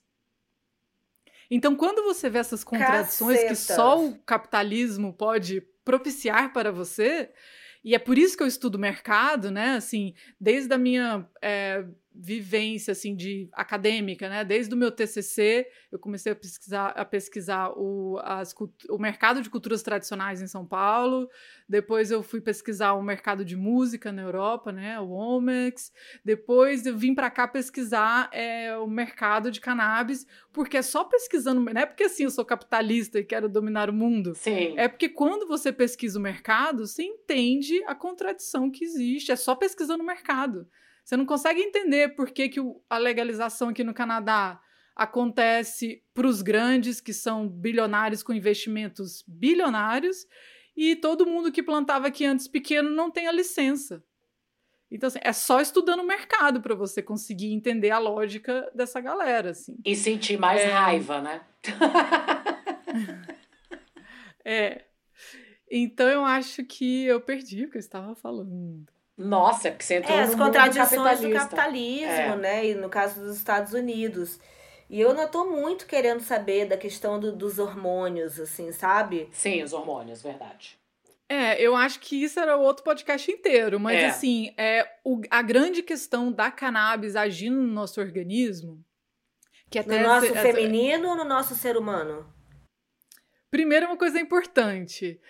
Então, quando você vê essas contradições que Cacetas. só o capitalismo pode propiciar para você, e é por isso que eu estudo mercado, né? Assim, desde a minha é, vivência assim de acadêmica, né? Desde o meu TCC, eu comecei a pesquisar, a pesquisar o, as, o mercado de culturas tradicionais em São Paulo. Depois eu fui pesquisar o mercado de música na Europa, né? O Omex. Depois eu vim para cá pesquisar é, o mercado de cannabis, porque é só pesquisando, não é porque assim eu sou capitalista e quero dominar o mundo. Sim. É porque quando você pesquisa o mercado, você entende a contradição que existe. É só pesquisando o mercado. Você não consegue entender por que, que o- a legalização aqui no Canadá acontece para os grandes, que são bilionários com investimentos bilionários, e todo mundo que plantava aqui antes pequeno não tem a licença. Então, assim, é só estudando o mercado para você conseguir entender a lógica dessa galera, assim. E sentir mais É. raiva, né? É. Então eu acho que eu perdi o que eu estava falando. Nossa, porque você entrou É, no as mundo contradições do capitalismo, É. né? E no caso dos Estados Unidos. E eu não tô muito querendo saber da questão do- dos hormônios, assim, sabe? Sim, os hormônios, verdade. É, eu acho que isso era outro podcast inteiro, mas É. assim, é o- a grande questão da cannabis agindo no nosso organismo, que No até nosso essa- feminino ou no nosso ser humano? Primeiro, uma coisa importante.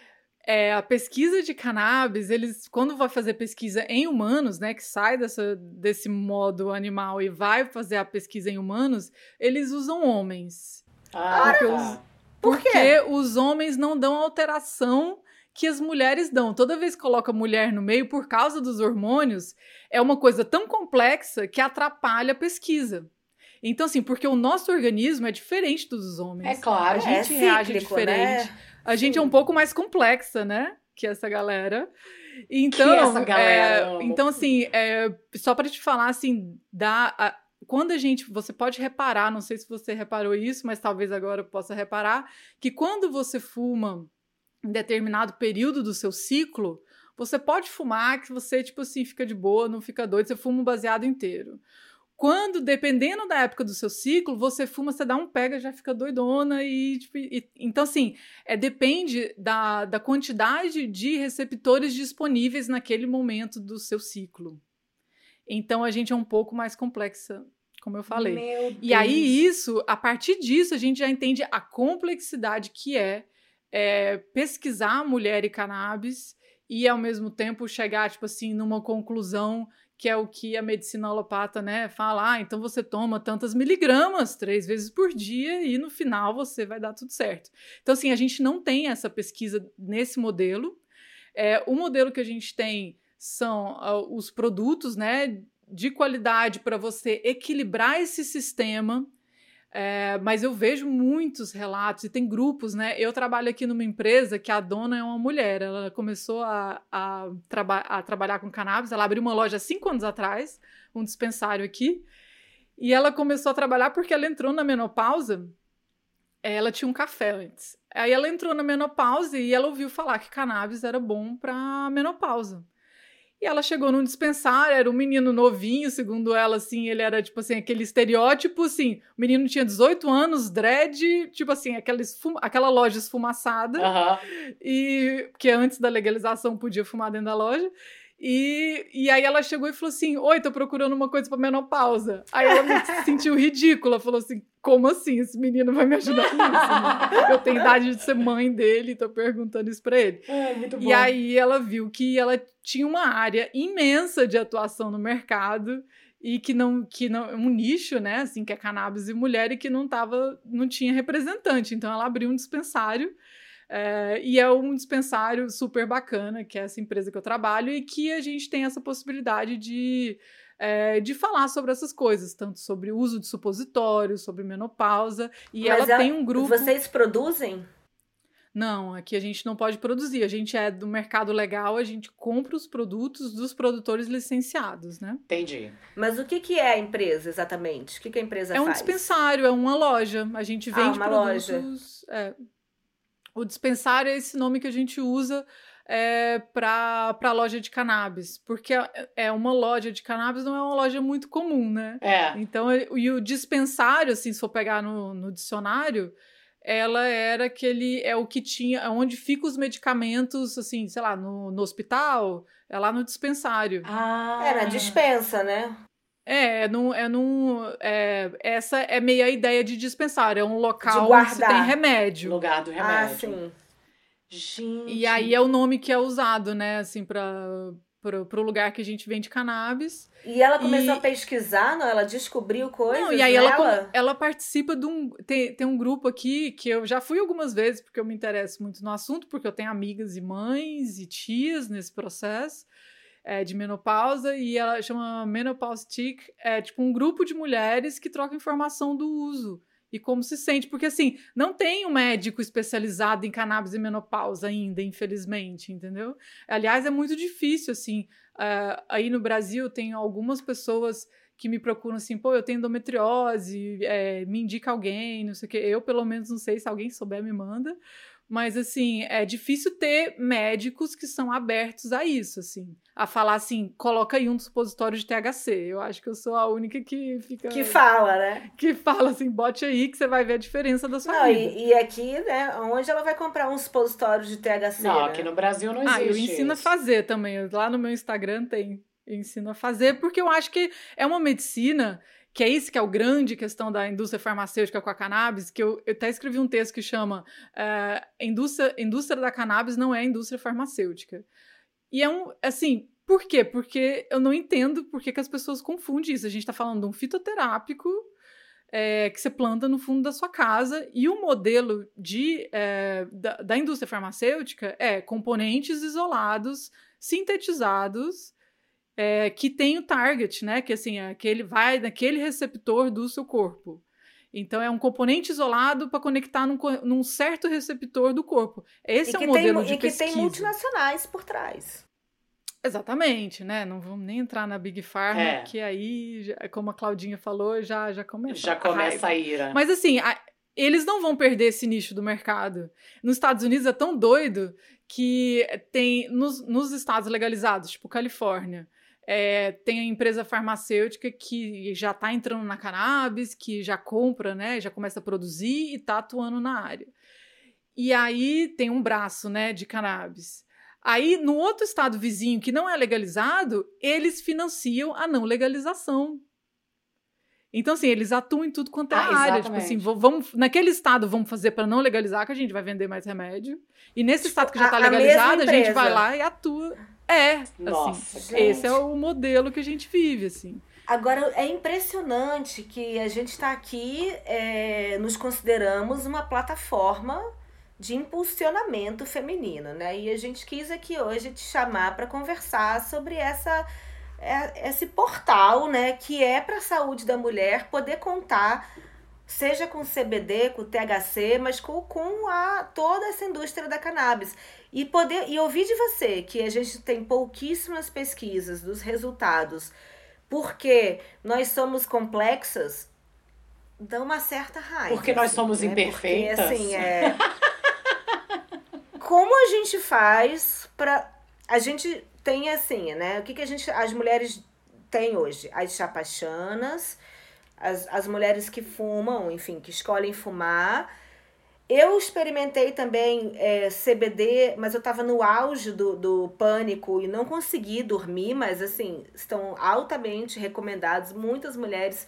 É, a pesquisa de cannabis, eles, quando vai fazer pesquisa em humanos, né, que sai dessa, desse modo animal e vai fazer a pesquisa em humanos, eles usam homens. Ah, Porque tá. os- Por quê? Porque os homens não dão a alteração que as mulheres dão. Toda vez que coloca mulher no meio, por causa dos hormônios, é uma coisa tão complexa que atrapalha a pesquisa. Então, assim, porque o nosso organismo é diferente dos homens. É claro. A gente é reage cíclico, diferente. né? A gente é um pouco mais complexa, né? Que essa galera. Então, Que essa galera, é, amo. então assim, é, só para te falar assim, da a- quando a gente, você pode reparar, não sei se você reparou isso, mas talvez agora eu possa reparar que quando você fuma em determinado período do seu ciclo, você pode fumar que você tipo assim fica de boa, não fica doido, você fuma um baseado inteiro. Quando, dependendo da época do seu ciclo, você fuma, você dá um pega, já fica doidona e, tipo, e- então assim, é, depende da, da quantidade de receptores disponíveis naquele momento do seu ciclo. Então a gente é um pouco mais complexa, como eu falei. Meu E aí, Deus. isso, a partir disso, a gente já entende a complexidade que é, é, pesquisar mulher e cannabis e, ao mesmo tempo, chegar, tipo assim, numa conclusão que é o que a medicina alopata, né, fala, ah, então você toma tantas miligramas três vezes por dia e no final você vai dar tudo certo. Então, assim, a gente não tem essa pesquisa nesse modelo. É, o modelo que a gente tem são ah, os produtos, né, de qualidade para você equilibrar esse sistema. É, mas eu vejo muitos relatos e tem grupos, né? Eu trabalho aqui numa empresa que a dona é uma mulher. Ela começou a, a, traba a trabalhar com cannabis. Ela abriu uma loja cinco anos atrás, um dispensário aqui. E ela começou a trabalhar porque ela entrou na menopausa. Ela tinha um café antes. Aí ela entrou na menopausa e ela ouviu falar que cannabis era bom para menopausa. E ela chegou num dispensário, era um menino novinho, segundo ela, assim, ele era, tipo assim, aquele estereótipo, assim, o menino tinha 18 anos, dread, tipo assim, aquela, aquela loja esfumaçada, e que antes da legalização podia fumar dentro da loja. E, e aí ela chegou e falou assim: Oi, tô procurando uma coisa pra menopausa. Aí ela me sentiu ridícula, falou assim: Como assim? Esse menino vai me ajudar nisso? né? Eu tenho idade de ser mãe dele, tô perguntando isso pra ele. É, muito bom. E aí ela viu que ela tinha uma área imensa de atuação no mercado e que não que não um nicho, né, assim, que é cannabis e mulher e que não tava não tinha representante. Então ela abriu um dispensário é, e é um dispensário super bacana, que é essa empresa que eu trabalho, e que a gente tem essa possibilidade de, é, de falar sobre essas coisas, tanto sobre o uso de supositórios, sobre menopausa. E Mas ela tem um grupo. Vocês produzem? Não, aqui a gente não pode produzir. A gente é do mercado legal, a gente compra os produtos dos produtores licenciados, né? Entendi. Mas o que, que é a empresa exatamente? O que, que a empresa É um faz? dispensário, é uma loja. A gente Ah, vende uma produtos. loja. é. O dispensário é esse nome que a gente usa é, para a loja de cannabis, porque é- é uma loja de cannabis, não é uma loja muito comum, né? É. Então, e o dispensário, assim, se for pegar no, no dicionário, ela era aquele, é o que tinha, é onde ficam os medicamentos, assim, sei lá, no, no hospital, é lá no dispensário. Ah. É, na dispensa, né? É, é num, é num, é, essa é meio a ideia de dispensário, é um local De onde se tem guardar. remédio. Lugar do Ah, remédio. sim. Gente. E aí é o nome que é usado, né, assim, para pro lugar que a gente vende cannabis. E ela começou E- a pesquisar, não? Ela descobriu coisas Não, e aí ela, nela? ela participa de um. Tem, tem um grupo aqui que eu já fui algumas vezes, porque eu me interesso muito no assunto, porque eu tenho amigas e mães e tias nesse processo é, de menopausa, e ela chama Menopause Tick, é tipo um grupo de mulheres que troca informação do uso. E como se sente, porque assim, não tem um médico especializado em cannabis e menopausa ainda, infelizmente, entendeu? Aliás, é muito difícil, assim. ah, aí no Brasil, tem algumas pessoas que me procuram assim, pô, eu tenho endometriose, é, me indica alguém, não sei o quê. Eu, pelo menos, não sei se alguém souber, me manda. Mas, assim, é difícil ter médicos que são abertos a isso, assim. A falar assim, coloca aí um supositório de THC. Eu acho que eu sou a única que fica... Que fala, né? que fala assim, bote aí que você vai ver a diferença da sua Não, vida. e, e aqui, né? Onde ela vai comprar um supositório de THC? Não, né? aqui no Brasil não existe. Ah, eu ensino a isso. fazer também. Lá no meu Instagram tem. Eu ensino a fazer, porque eu acho que é uma medicina, que é isso que é o grande questão da indústria farmacêutica com a cannabis, que eu, eu até escrevi um texto que chama eh, indústria, indústria da cannabis não é indústria farmacêutica. E é um, assim, por quê? Porque eu não entendo por que, que as pessoas confundem isso. A gente está falando de um fitoterápico é, que você planta no fundo da sua casa e o modelo de, é, da, da indústria farmacêutica é componentes isolados, sintetizados, é, que tem o target, né? Que assim, é que ele vai naquele receptor do seu corpo. Então é um componente isolado para conectar num, num certo receptor do corpo. Esse E é que, o modelo tem, de e que pesquisa. tem multinacionais por trás. Exatamente, né? Não vamos nem entrar na Big Pharma, É. que aí, como a Claudinha falou, já, já começa Já a começa raiva. a ira. Mas assim, a- eles não vão perder esse nicho do mercado. Nos Estados Unidos é tão doido que tem nos, nos estados legalizados, tipo Califórnia, é, tem a empresa farmacêutica que já está entrando na cannabis, que já compra, né, já começa a produzir e está atuando na área. E aí tem um braço, né, de cannabis. Aí, no outro estado vizinho que não é legalizado, eles financiam a não legalização. Então, assim, eles atuam em tudo quanto é Ah, área. Tipo exatamente. assim, vo- vamos, naquele estado vamos fazer para não legalizar, que a gente vai vender mais remédio. E nesse Tipo, estado que já a- está a legalizado, a, gente empresa. vai lá e atua. É, Nossa, assim, esse é o modelo que a gente vive, assim. Agora, é impressionante que a gente está aqui, é, nos consideramos uma plataforma de impulsionamento feminino, né? E a gente quis aqui hoje te chamar para conversar sobre essa, é, esse portal, né? Que é para a saúde da mulher poder contar, seja com CBD, com THC, mas com, com a, toda essa indústria da cannabis. E poder e ouvir de você que a gente tem pouquíssimas pesquisas dos resultados porque nós somos complexas, dá uma certa raiva. Porque nós assim, somos né? imperfeitas. Porque, assim, é... Como a gente faz pra... A gente tem assim, né? O que, que a gente, as mulheres têm hoje? As chapachanas, as, as mulheres que fumam, enfim, que escolhem fumar. Eu experimentei também é, CBD, mas eu estava no auge do, do pânico e não consegui dormir, mas assim, estão altamente recomendados. Muitas mulheres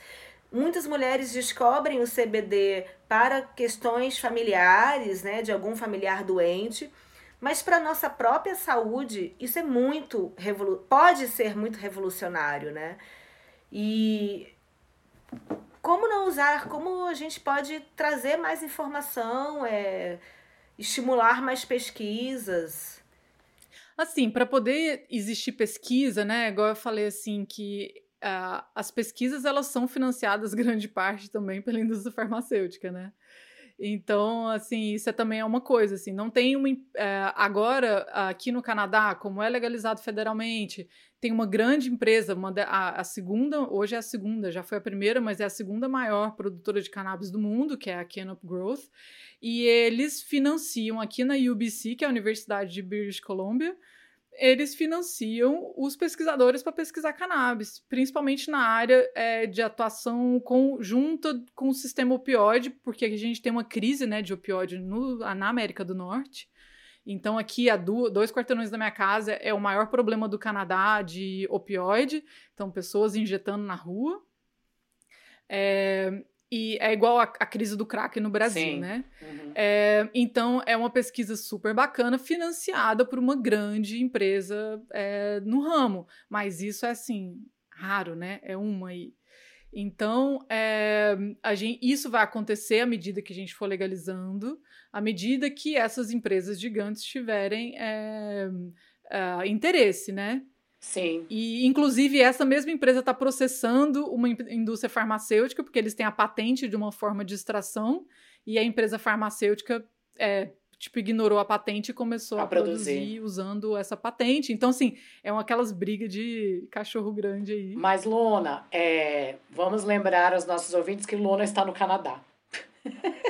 Muitas mulheres descobrem o CBD para questões familiares, né, de algum familiar doente, mas para nossa própria saúde, isso é muito pode ser muito revolucionário, né? E como não usar, como a gente pode trazer mais informação, é, estimular mais pesquisas. Assim, para poder existir pesquisa, né? Igual eu falei assim que uh, as pesquisas elas são financiadas grande parte também pela indústria farmacêutica, né? Então, assim, isso é também é uma coisa, assim, não tem uma... É, agora, aqui no Canadá, como é legalizado federalmente, tem uma grande empresa, uma a, a, segunda, hoje é a segunda, já foi a primeira, mas é a segunda maior produtora de cannabis do mundo, que é a Canop Growth, e eles financiam aqui na UBC, que é a Universidade de British Columbia, eles financiam os pesquisadores para pesquisar cannabis, principalmente na área é, de atuação conjunta com o sistema opioide, porque a gente tem uma crise né, de opioide no, na América do Norte. Então, aqui, a do, dois quarteirões da minha casa é o maior problema do Canadá de opioide. Então, pessoas injetando na rua. É, e é igual a, a, crise do crack no Brasil, Sim. né? Uhum. É, então, é uma pesquisa super bacana, financiada por uma grande empresa é, no ramo. Mas isso é, assim, raro, né? É uma aí. Então, é, gente, isso vai acontecer à medida que a gente for legalizando, à medida que essas empresas gigantes tiverem é, é, interesse, né? Sim. E, inclusive, essa mesma empresa está processando uma indústria farmacêutica, porque eles têm a patente de uma forma de extração, e a empresa farmacêutica é, tipo, ignorou a patente e começou a, a produzir. produzir. usando essa patente. Então, assim, é uma aquelas brigas de cachorro grande aí. Mas, Luna, é, vamos lembrar aos nossos ouvintes que Luna está no Canadá.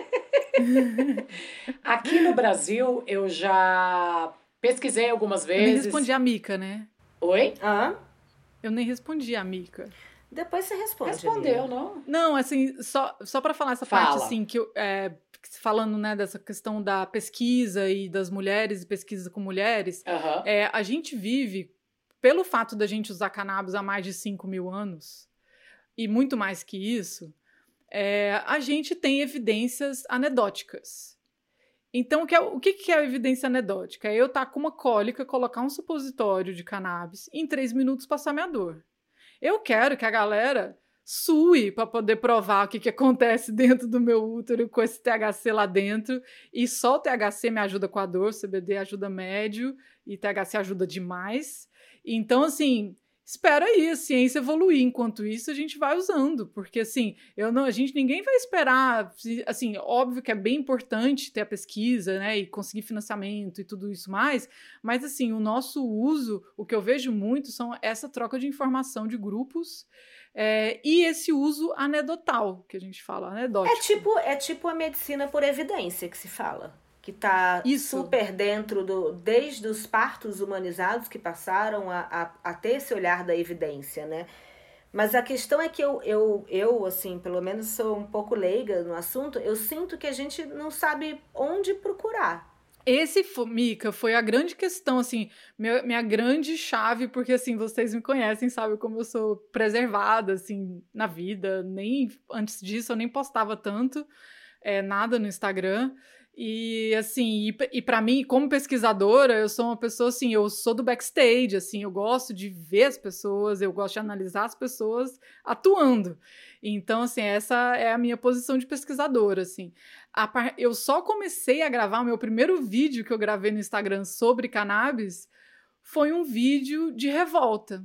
Aqui no Brasil, eu já pesquisei algumas vezes. Eu nem respondi a Mica, né? Oi? Ah? Eu nem respondi a Mica. Depois você responde. Respondeu, não? Não, assim, só, só para falar essa Fala. parte, assim, que é, falando, né, dessa questão da pesquisa e das mulheres e pesquisa com mulheres, uhum. é, a gente vive, pelo fato da gente usar cannabis há mais de 5 mil anos, e muito mais que isso, é, a gente tem evidências anedóticas. Então, é o que, que é a evidência anedótica? É eu estar tá com uma cólica, colocar um supositório de cannabis e em três minutos passar minha dor. Eu quero que a galera sue para poder provar o que, que acontece dentro do meu útero com esse THC lá dentro. E só o THC me ajuda com a dor, CBD ajuda médio e THC ajuda demais. Então, assim, espera aí a ciência evoluir. Enquanto isso, a gente vai usando, porque assim, eu não, a gente ninguém vai esperar, assim, óbvio que é bem importante ter a pesquisa, né, e conseguir financiamento e tudo isso mais, mas assim, o nosso uso, o que eu vejo muito são essa troca de informação de grupos é, e esse uso anedotal que a gente fala, anedótico. É tipo, é tipo a medicina por evidência que se fala que está super dentro do desde os partos humanizados que passaram a, a, a, ter esse olhar da evidência, né? Mas a questão é que eu, eu, eu, assim, pelo menos sou um pouco leiga no assunto, eu sinto que a gente não sabe onde procurar. Esse, Mica, foi a grande questão, assim, minha, minha grande chave, porque, assim, vocês me conhecem, sabem como eu sou preservada, assim, na vida. Nem antes disso eu nem postava tanto é, nada no Instagram. E assim, e, e para mim, como pesquisadora, eu sou uma pessoa assim, eu sou do backstage, assim, eu gosto de ver as pessoas, eu gosto de analisar as pessoas atuando. Então, assim, essa é a minha posição de pesquisadora, assim. A, eu só comecei a gravar o meu primeiro vídeo que eu gravei no Instagram sobre cannabis foi um vídeo de revolta.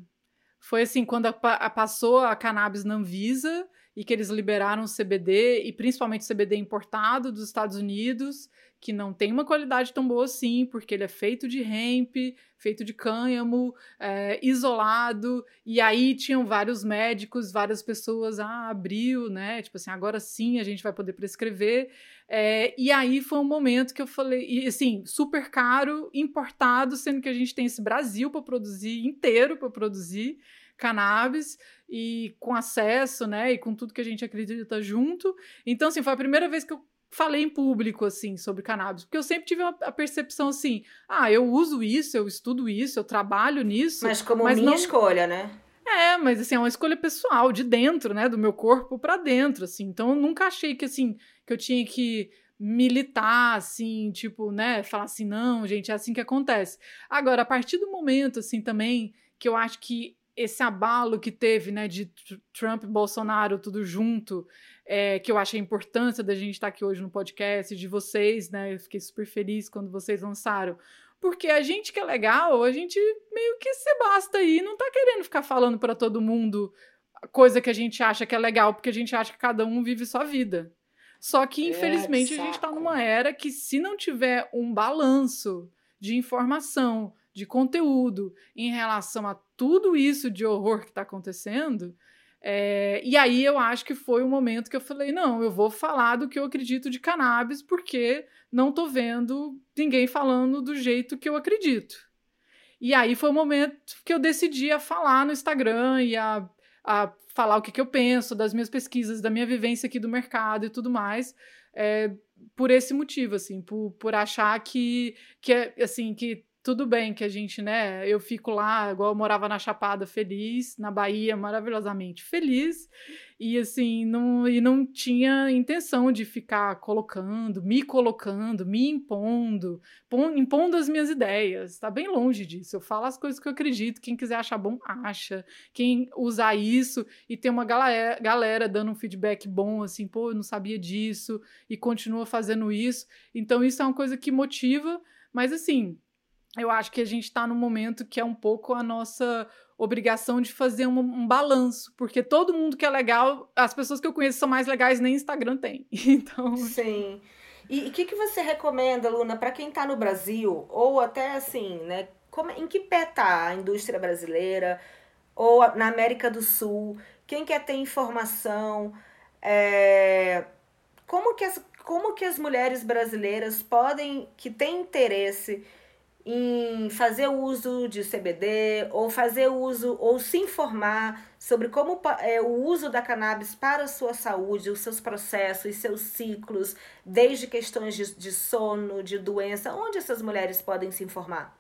Foi assim, quando a, a, passou a cannabis na Anvisa, e que eles liberaram CBD, e principalmente CBD importado dos Estados Unidos, que não tem uma qualidade tão boa assim, porque ele é feito de hemp, feito de cânhamo, é, isolado, e aí tinham vários médicos, várias pessoas, ah, abriu, né? Tipo assim, agora sim a gente vai poder prescrever. É, e aí foi um momento que eu falei, e assim, super caro, importado, sendo que a gente tem esse Brasil para produzir, inteiro para produzir cannabis e com acesso, né, e com tudo que a gente acredita junto. Então, assim, foi a primeira vez que eu falei em público, assim, sobre cannabis. Porque eu sempre tive a percepção assim, ah, eu uso isso, eu estudo isso, eu trabalho nisso. Mas como mas minha não... escolha, né? É, mas assim, é uma escolha pessoal, de dentro, né, do meu corpo para dentro, assim. Então eu nunca achei que assim, que eu tinha que militar assim, tipo, né, falar assim, não, gente, é assim que acontece. Agora, a partir do momento assim também que eu acho que esse abalo que teve, né, de Trump e Bolsonaro tudo junto, é, que eu achei a importância da gente estar aqui hoje no podcast, de vocês, né, eu fiquei super feliz quando vocês lançaram, porque a gente que é legal, a gente meio que se basta aí, não tá querendo ficar falando para todo mundo coisa que a gente acha que é legal, porque a gente acha que cada um vive sua vida. Só que, é, infelizmente, é, a gente tá numa era que, se não tiver um balanço de informação, de conteúdo em relação a tudo isso de horror que está acontecendo. É, e aí eu acho que foi o momento que eu falei: não, eu vou falar do que eu acredito de cannabis, porque não tô vendo ninguém falando do jeito que eu acredito. E aí foi o momento que eu decidi a falar no Instagram e a, a falar o que, que eu penso das minhas pesquisas, da minha vivência aqui do mercado e tudo mais. É, por esse motivo, assim, por, por achar que, que, é, assim, que tudo bem que a gente, né? Eu fico lá, igual eu morava na Chapada feliz, na Bahia maravilhosamente feliz, e assim, não, e não tinha intenção de ficar colocando, me colocando, me impondo, impondo as minhas ideias. Tá bem longe disso. Eu falo as coisas que eu acredito. Quem quiser achar bom, acha. Quem usar isso e tem uma galera, galera dando um feedback bom, assim, pô, eu não sabia disso, e continua fazendo isso. Então, isso é uma coisa que motiva, mas assim eu acho que a gente está num momento que é um pouco a nossa obrigação de fazer um, um, balanço, porque todo mundo que é legal, as pessoas que eu conheço são mais legais, nem Instagram tem. Então. Sim. E o que, que você recomenda, Luna, para quem está no Brasil, ou até assim, né? Como, em que pé tá a indústria brasileira, ou na América do Sul? Quem quer ter informação? É, como, que as, como que as mulheres brasileiras podem, que têm interesse em fazer uso de CBD ou fazer uso ou se informar sobre como é o uso da cannabis para a sua saúde, os seus processos, seus ciclos, desde questões de, de sono, de doença, onde essas mulheres podem se informar?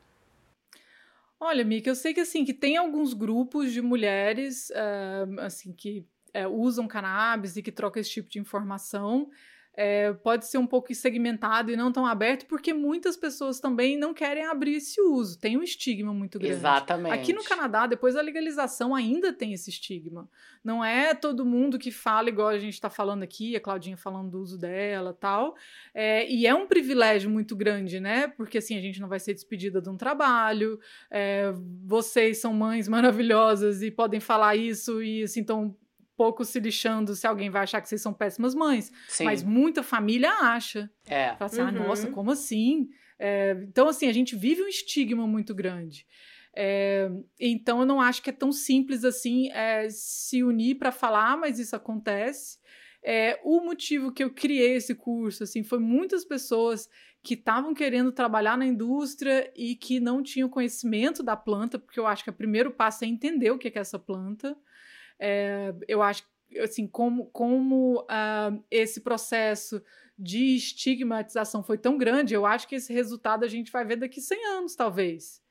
Olha, Mika, eu sei que assim que tem alguns grupos de mulheres uh, assim que uh, usam cannabis e que trocam esse tipo de informação é, pode ser um pouco segmentado e não tão aberto, porque muitas pessoas também não querem abrir esse uso. Tem um estigma muito grande. Exatamente. Aqui no Canadá, depois da legalização, ainda tem esse estigma. Não é todo mundo que fala igual a gente está falando aqui, a Claudinha falando do uso dela tal. É, e é um privilégio muito grande, né? Porque assim, a gente não vai ser despedida de um trabalho, é, vocês são mães maravilhosas e podem falar isso e assim, estão pouco se lixando se alguém vai achar que vocês são péssimas mães. Sim. Mas muita família acha. É. Fala assim, ah, uhum. ah, nossa, como assim? É, então, assim, a gente vive um estigma muito grande. É, então, eu não acho que é tão simples assim é, se unir para falar, mas isso acontece. É, o motivo que eu criei esse curso assim foi muitas pessoas que estavam querendo trabalhar na indústria e que não tinham conhecimento da planta, porque eu acho que o primeiro passo é entender o que é essa planta. É, eu acho assim como como uh, esse processo de estigmatização foi tão grande, eu acho que esse resultado a gente vai ver daqui 100 anos, talvez.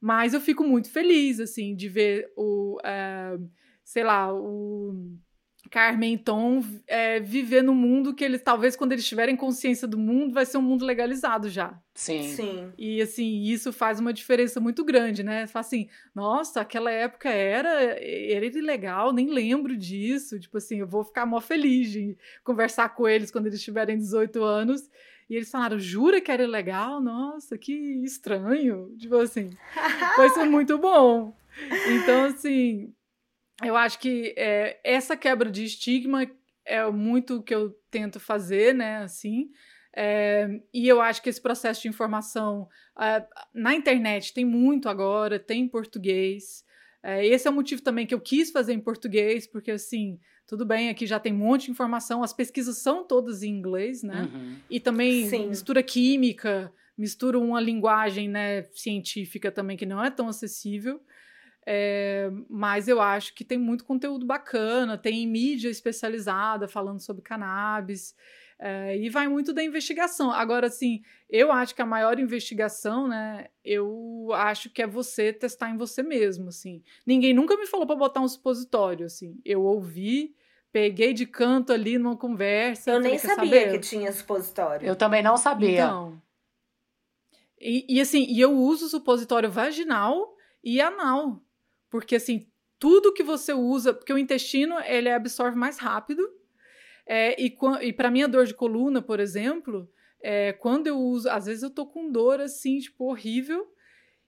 Mas eu fico muito feliz, assim, de ver o, uh, sei lá, o Carmen e Tom é, viver no mundo que eles, talvez, quando eles tiverem consciência do mundo, vai ser um mundo legalizado já. Sim. Sim. E, assim, isso faz uma diferença muito grande, né? Fala assim, nossa, aquela época era, era ilegal, nem lembro disso. Tipo assim, eu vou ficar mó feliz de conversar com eles quando eles tiverem 18 anos. E eles falaram, jura que era ilegal? Nossa, que estranho. Tipo assim, vai ser muito bom. Então, assim, eu acho que é, essa quebra de estigma é muito o que eu tento fazer, né? Assim, É, e eu acho que esse processo de informação uh, na internet tem muito agora, tem em português. É, esse é o motivo também que eu quis fazer em português, porque assim, tudo bem, aqui já tem um monte de informação, as pesquisas são todas em inglês, né? Uhum. E também Sim. mistura química, mistura uma linguagem né, científica também que não é tão acessível. É, mas eu acho que tem muito conteúdo bacana, tem mídia especializada falando sobre cannabis. É, e vai muito da investigação. Agora, assim, eu acho que a maior investigação, né? Eu acho que é você testar em você mesmo, assim. Ninguém nunca me falou para botar um supositório, assim. Eu ouvi, peguei de canto ali numa conversa. Eu nem sabia saber? que tinha supositório. Eu também não sabia. Então. E, e assim, e eu uso supositório vaginal e anal. Porque, assim, tudo que você usa, porque o intestino ele absorve mais rápido é, e e para minha dor de coluna, por exemplo, é, quando eu uso, às vezes eu tô com dor assim, tipo, horrível,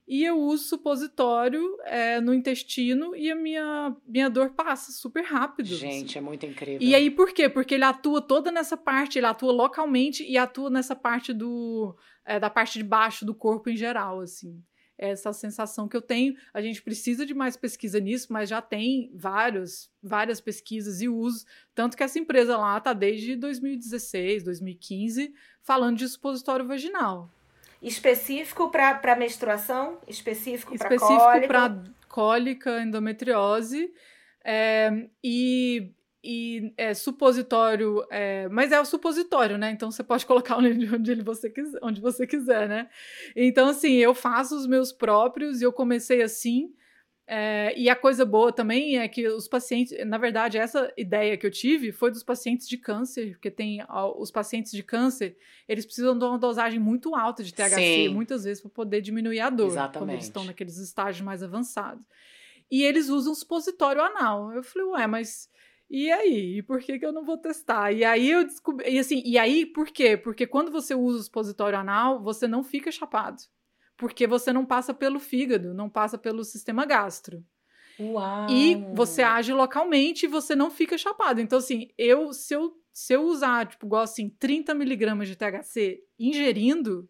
e eu uso supositório é, no intestino e a minha, minha dor passa super rápido. Gente, assim. é muito incrível. E aí por quê? Porque ele atua toda nessa parte, ele atua localmente e atua nessa parte do. É, da parte de baixo do corpo em geral, assim essa sensação que eu tenho. A gente precisa de mais pesquisa nisso, mas já tem vários, várias pesquisas e usos. Tanto que essa empresa lá está desde 2016, 2015, falando de supositório vaginal. Específico para menstruação? Específico para cólica? Específico para cólica, endometriose. É, e e é supositório, é, mas é o supositório, né? Então você pode colocar onde você quiser, onde você quiser, né? Então assim, eu faço os meus próprios e eu comecei assim. É, e a coisa boa também é que os pacientes, na verdade, essa ideia que eu tive foi dos pacientes de câncer, porque tem os pacientes de câncer, eles precisam de uma dosagem muito alta de THC, Sim. muitas vezes, para poder diminuir a dor, Exatamente. quando eles estão naqueles estágios mais avançados. E eles usam supositório anal. Eu falei, ué, mas e aí? E por que, que eu não vou testar? E aí eu descobri. E assim, e aí por quê? Porque quando você usa o supositório anal, você não fica chapado. Porque você não passa pelo fígado, não passa pelo sistema gastro. Uau. E você age localmente e você não fica chapado. Então, assim, eu se eu, se eu usar, tipo, igual assim, 30 miligramas de THC ingerindo,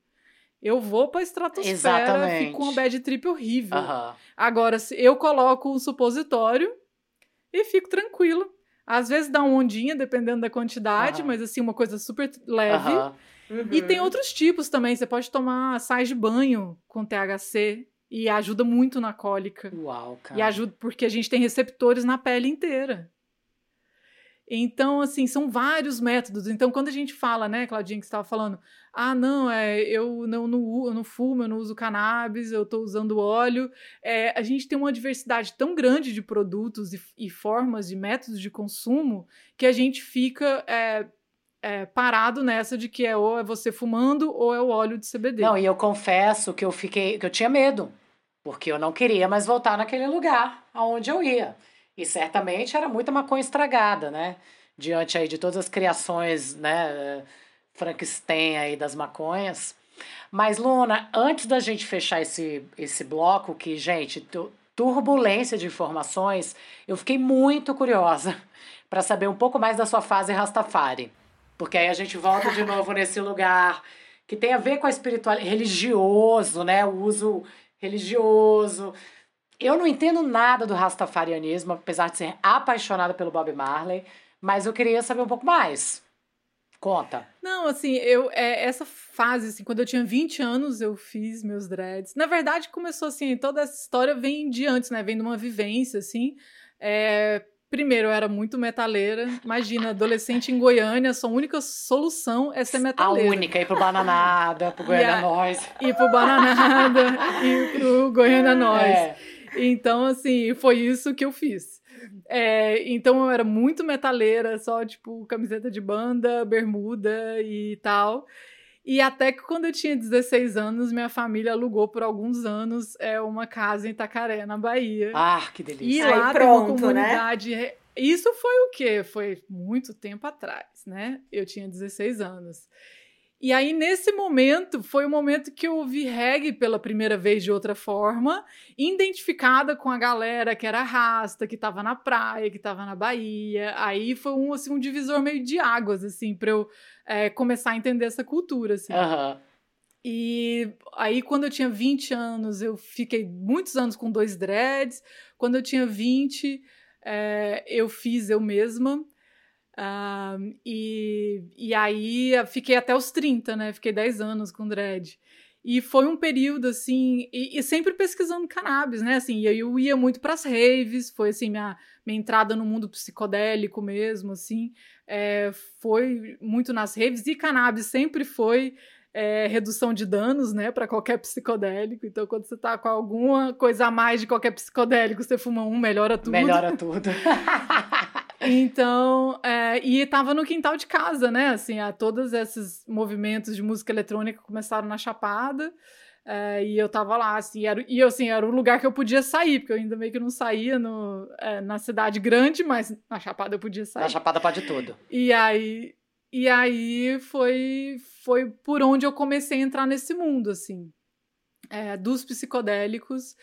eu vou pra estratosfera, Exatamente. fico com uma bad trip horrível. Uhum. Agora, se eu coloco um supositório e fico tranquilo. Às vezes dá uma ondinha, dependendo da quantidade, uhum. mas assim, uma coisa super leve. Uhum. Uhum. E tem outros tipos também. Você pode tomar sais de banho com THC e ajuda muito na cólica. Uau, cara. E ajuda porque a gente tem receptores na pele inteira. Então, assim, são vários métodos. Então, quando a gente fala, né, Claudinha, que estava falando, ah, não, é, eu não, não, eu não fumo, eu não uso cannabis, eu estou usando óleo. É, a gente tem uma diversidade tão grande de produtos e, e, formas de métodos de consumo que a gente fica é, é, parado nessa de que é ou é você fumando ou é o óleo de CBD. Não, e eu confesso que eu fiquei, que eu tinha medo, porque eu não queria mais voltar naquele lugar aonde eu ia. E certamente era muita maconha estragada, né? Diante aí de todas as criações, né, Frankenstein aí das maconhas. Mas, Luna, antes da gente fechar esse, esse bloco, que, gente, turbulência de informações, eu fiquei muito curiosa para saber um pouco mais da sua fase Rastafari. Porque aí a gente volta de novo nesse lugar que tem a ver com a espiritualidade religioso, né? O uso religioso, eu não entendo nada do rastafarianismo, apesar de ser apaixonada pelo Bob Marley, mas eu queria saber um pouco mais. Conta. Não, assim, eu é, essa fase, assim, quando eu tinha 20 anos, eu fiz meus dreads. Na verdade, começou assim, toda essa história vem de antes, né? Vem de uma vivência, assim. É, primeiro, eu era muito metaleira. Imagina, adolescente em Goiânia, sua única solução é ser metaleira. A única, ir pro Bananada, pro Goiânia Nós. Ir pro Bananada, ir pro Goiânia Nós. É. Então, assim, foi isso que eu fiz. É, então eu era muito metaleira, só tipo camiseta de banda, bermuda e tal. E até que quando eu tinha 16 anos, minha família alugou por alguns anos é, uma casa em Itacaré, na Bahia. Ah, que delícia. E lá Aí, pronto, uma né? comunidade. Né? Isso foi o quê? Foi muito tempo atrás, né? Eu tinha 16 anos. E aí, nesse momento, foi o momento que eu ouvi reggae pela primeira vez de outra forma, identificada com a galera que era rasta, que tava na praia, que tava na Bahia. Aí foi um, assim, um divisor meio de águas, assim, pra eu é, começar a entender essa cultura, assim. Aham. E aí, quando eu tinha 20 anos, eu fiquei muitos anos com dois dreads. Quando eu tinha 20, é, eu fiz eu mesma. Ah, e, e aí fiquei até os 30, né? Fiquei 10 anos com dread. E foi um período assim, e, e sempre pesquisando cannabis, né? Assim, e aí eu ia muito para as raves, foi assim minha, minha entrada no mundo psicodélico mesmo, assim, é, foi muito nas raves e cannabis sempre foi é, redução de danos, né, para qualquer psicodélico. Então, quando você tá com alguma coisa a mais de qualquer psicodélico, você fuma um, melhora tudo. Melhora tudo. Então, é, e tava no quintal de casa, né? Assim, a, todos esses movimentos de música eletrônica começaram na Chapada. É, e eu tava lá, assim, era, e assim, era o lugar que eu podia sair, porque eu ainda meio que não saía no, é, na cidade grande, mas na Chapada eu podia sair. Na Chapada pode tudo. E aí, e aí foi, foi por onde eu comecei a entrar nesse mundo, assim, é, dos psicodélicos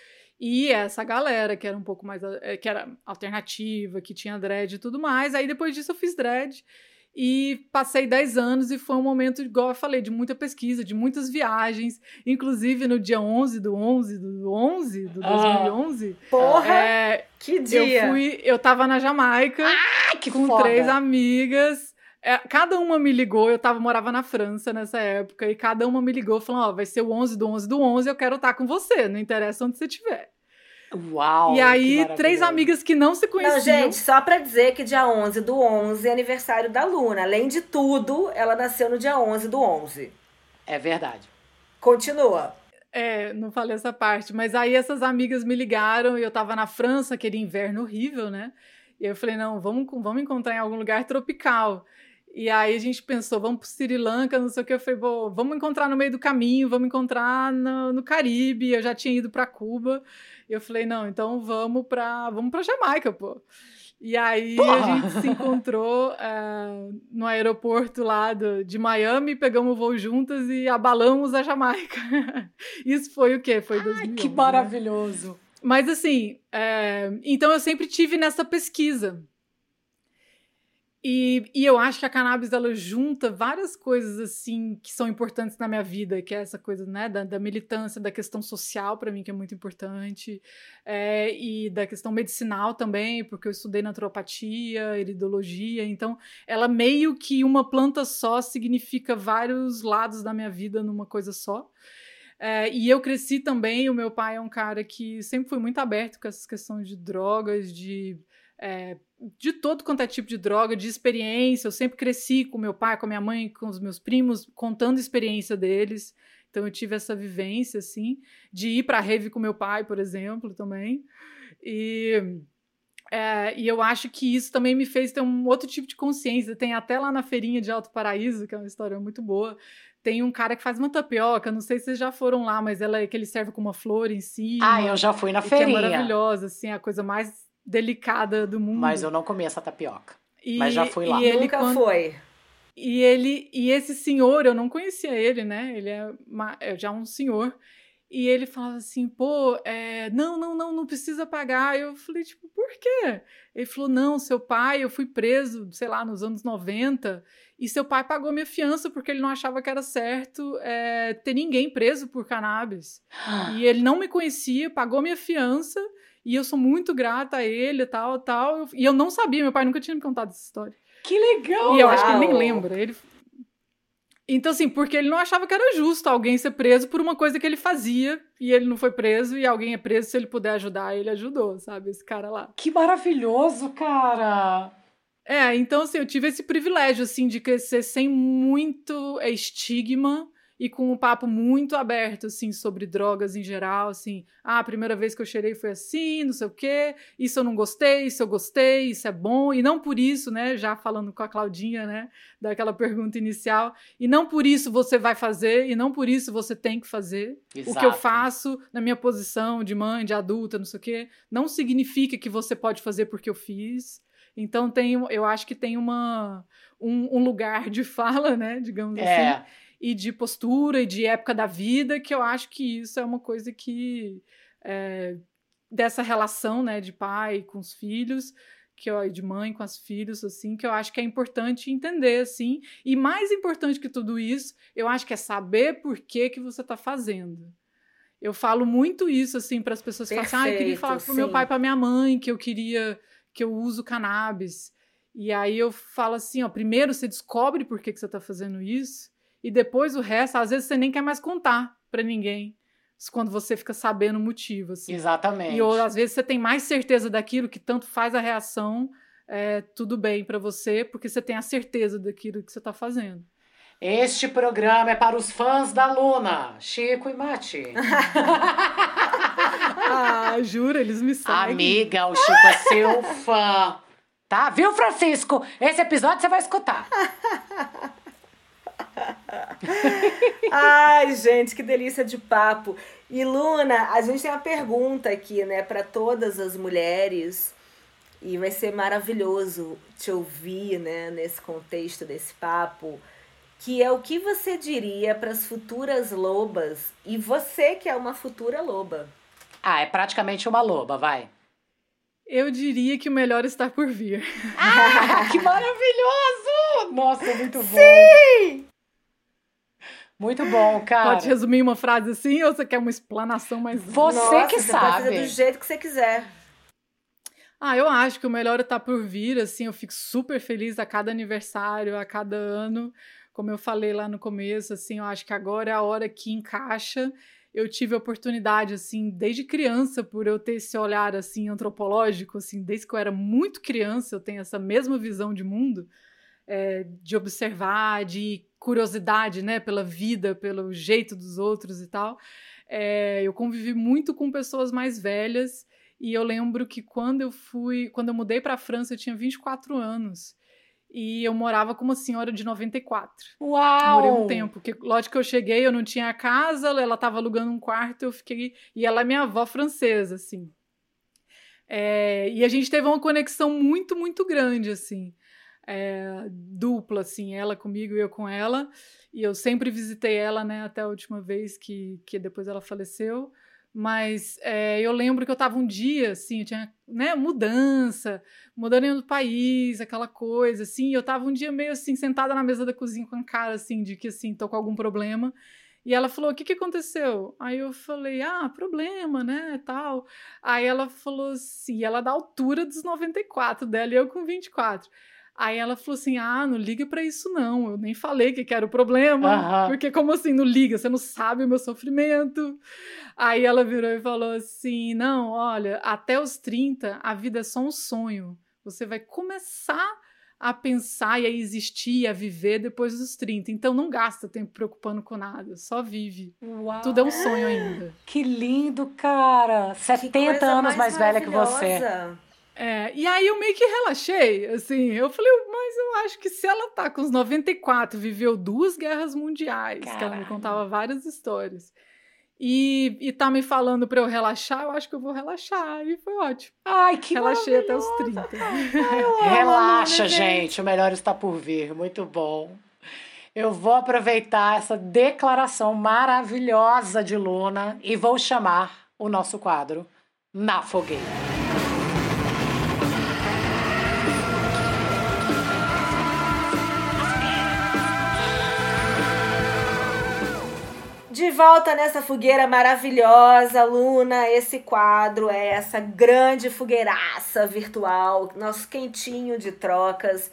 e essa galera que era um pouco mais é, que era alternativa, que tinha dread e tudo mais. Aí depois disso eu fiz dread e passei 10 anos e foi um momento, igual eu falei, de muita pesquisa, de muitas viagens, inclusive no dia 11 do 11 do 11 do 2011. Ah, porra! É, que dia! Eu fui, eu tava na Jamaica ah, que com foda. três amigas. É, cada uma me ligou, eu tava, morava na França nessa época, e cada uma me ligou falando, ó, oh, vai ser o 11 do 11 do 11, eu quero estar com você, não interessa onde você estiver. Uau! E aí, três amigas que não se conheciam. Não, gente, só pra dizer que dia 11 do 11 é aniversário da Luna. Além de tudo, ela nasceu no dia 11 do 11. É verdade. Continua. É, não falei essa parte, mas aí essas amigas me ligaram e eu tava na França, aquele inverno horrível, né? E eu falei, não, vamos, vamos encontrar em algum lugar tropical. E aí a gente pensou, vamos pro Sri Lanka, não sei o que. Eu falei, vamos encontrar no meio do caminho, vamos encontrar no, no Caribe. Eu já tinha ido para Cuba. E eu falei, não, então vamos para vamos pra Jamaica, pô. E aí Porra! a gente se encontrou é, no aeroporto lá do, de Miami, pegamos o voo juntas e abalamos a Jamaica. Isso foi o quê? Foi 2011. Ai, que maravilhoso! Né? Mas assim, é, então eu sempre tive nessa pesquisa. E, e eu acho que a cannabis ela junta várias coisas assim que são importantes na minha vida, que é essa coisa né, da, da militância, da questão social para mim que é muito importante, é, e da questão medicinal também, porque eu estudei naturopatia, iridologia, então ela meio que uma planta só significa vários lados da minha vida numa coisa só. É, e eu cresci também, o meu pai é um cara que sempre foi muito aberto com essas questões de drogas, de é, de todo quanto é tipo de droga, de experiência. Eu sempre cresci com meu pai, com a minha mãe, com os meus primos, contando a experiência deles. Então eu tive essa vivência, assim, de ir para a rave com meu pai, por exemplo, também. E, é, e eu acho que isso também me fez ter um outro tipo de consciência. Tem até lá na feirinha de Alto Paraíso, que é uma história muito boa, tem um cara que faz uma tapioca, não sei se vocês já foram lá, mas ela é que ele serve com uma flor em cima. Ah, eu já fui na feirinha. Que é maravilhosa, assim, a coisa mais delicada do mundo. Mas eu não comi essa tapioca. E, mas já fui lá. E ele Nunca quando... foi. E ele e esse senhor, eu não conhecia ele, né? Ele é, uma, é já um senhor. E ele falava assim, pô, é, não, não, não, não precisa pagar. Eu falei, tipo, por quê? Ele falou, não, seu pai, eu fui preso, sei lá, nos anos 90, e seu pai pagou minha fiança porque ele não achava que era certo é, ter ninguém preso por cannabis. e ele não me conhecia, pagou minha fiança, e eu sou muito grata a ele, tal, tal. E eu não sabia, meu pai nunca tinha me contado essa história. Que legal! E eu acho que ele nem lembra. Ele... Então, assim, porque ele não achava que era justo alguém ser preso por uma coisa que ele fazia e ele não foi preso e alguém é preso se ele puder ajudar, ele ajudou, sabe? Esse cara lá. Que maravilhoso, cara! É, então, assim, eu tive esse privilégio, assim, de crescer sem muito estigma e com um papo muito aberto, assim, sobre drogas em geral, assim, ah, a primeira vez que eu cheirei foi assim, não sei o quê, isso eu não gostei, isso eu gostei, isso é bom, e não por isso, né, já falando com a Claudinha, né, daquela pergunta inicial, e não por isso você vai fazer, e não por isso você tem que fazer. Exato. O que eu faço na minha posição de mãe, de adulta, não sei o quê, não significa que você pode fazer porque eu fiz. Então tem, eu acho que tem uma um, um lugar de fala, né, digamos é. assim e de postura e de época da vida, que eu acho que isso é uma coisa que é, dessa relação, né, de pai com os filhos, que eu, de mãe com as filhos, assim, que eu acho que é importante entender, assim, e mais importante que tudo isso, eu acho que é saber por que que você está fazendo. Eu falo muito isso, assim, para as pessoas que falam assim, ah, eu queria falar com meu pai, para minha mãe, que eu queria, que eu uso cannabis. E aí eu falo assim, ó, primeiro você descobre por que, que você está fazendo isso, e depois o resto, às vezes você nem quer mais contar para ninguém quando você fica sabendo o motivo. Assim. Exatamente. E ou, às vezes você tem mais certeza daquilo que tanto faz a reação, é, tudo bem para você, porque você tem a certeza daquilo que você está fazendo. Este programa é para os fãs da Luna, Chico e Mati. ah, jura? Eles me sabem. Amiga, o Chico é seu fã. Tá? Viu, Francisco? Esse episódio você vai escutar. Ai, gente, que delícia de papo. E Luna, a gente tem uma pergunta aqui, né, para todas as mulheres. E vai ser maravilhoso te ouvir, né, nesse contexto desse papo, que é o que você diria para as futuras lobas e você que é uma futura loba. Ah, é praticamente uma loba, vai. Eu diria que o melhor está por vir. Ah, que maravilhoso! Nossa, muito bom. Sim! Muito bom, cara. Pode resumir uma frase assim ou você quer uma explanação mais. Você Nossa, que você sabe. Pode fazer do jeito que você quiser. Ah, eu acho que o melhor está por vir, assim, eu fico super feliz a cada aniversário, a cada ano. Como eu falei lá no começo, assim, eu acho que agora é a hora que encaixa. Eu tive a oportunidade, assim, desde criança, por eu ter esse olhar, assim, antropológico, assim, desde que eu era muito criança, eu tenho essa mesma visão de mundo, é, de observar, de curiosidade, né, pela vida, pelo jeito dos outros e tal. É, eu convivi muito com pessoas mais velhas e eu lembro que quando eu fui, quando eu mudei para a França, eu tinha 24 anos. E eu morava com uma senhora de 94. Uau! Morei um tempo. Porque, lógico que eu cheguei, eu não tinha casa, ela estava alugando um quarto, eu fiquei. E ela é minha avó francesa, assim. É, e a gente teve uma conexão muito, muito grande, assim é, dupla, assim, ela comigo e eu com ela. E eu sempre visitei ela, né, até a última vez que, que depois ela faleceu. Mas é, eu lembro que eu estava um dia, assim, tinha, né, mudança, mudando do país, aquela coisa, assim, e eu estava um dia meio, assim, sentada na mesa da cozinha com a cara, assim, de que, assim, tô com algum problema. E ela falou: O que, que aconteceu? Aí eu falei: Ah, problema, né? Tal. Aí ela falou assim: ela da altura dos 94 dela e eu com 24. Aí ela falou assim: ah, não liga para isso não. Eu nem falei que, era o problema. Porque, como assim, não liga? Você não sabe o meu sofrimento. Aí ela virou e falou assim: não, olha, até os 30, a vida é só um sonho. Você vai começar a pensar e a existir, a viver depois dos 30. Então não gasta tempo preocupando com nada, só vive. Uau. Tudo é um sonho ainda. Que lindo, cara! 70 anos mais, mais velha que você. É, e aí eu meio que relaxei, assim, eu falei, mas eu acho que se ela tá com os 94, viveu duas guerras mundiais, Caralho. que ela me contava várias histórias, e, e tá me falando pra eu relaxar, eu acho que eu vou relaxar, e foi ótimo. Ai, que Relaxei até os 30. Ai, Relaxa, gente, o melhor está por vir, muito bom. Eu vou aproveitar essa declaração maravilhosa de Luna e vou chamar o nosso quadro Na Fogueira. De volta nessa fogueira maravilhosa, Luna. Esse quadro é essa grande fogueiraça virtual, nosso quentinho de trocas.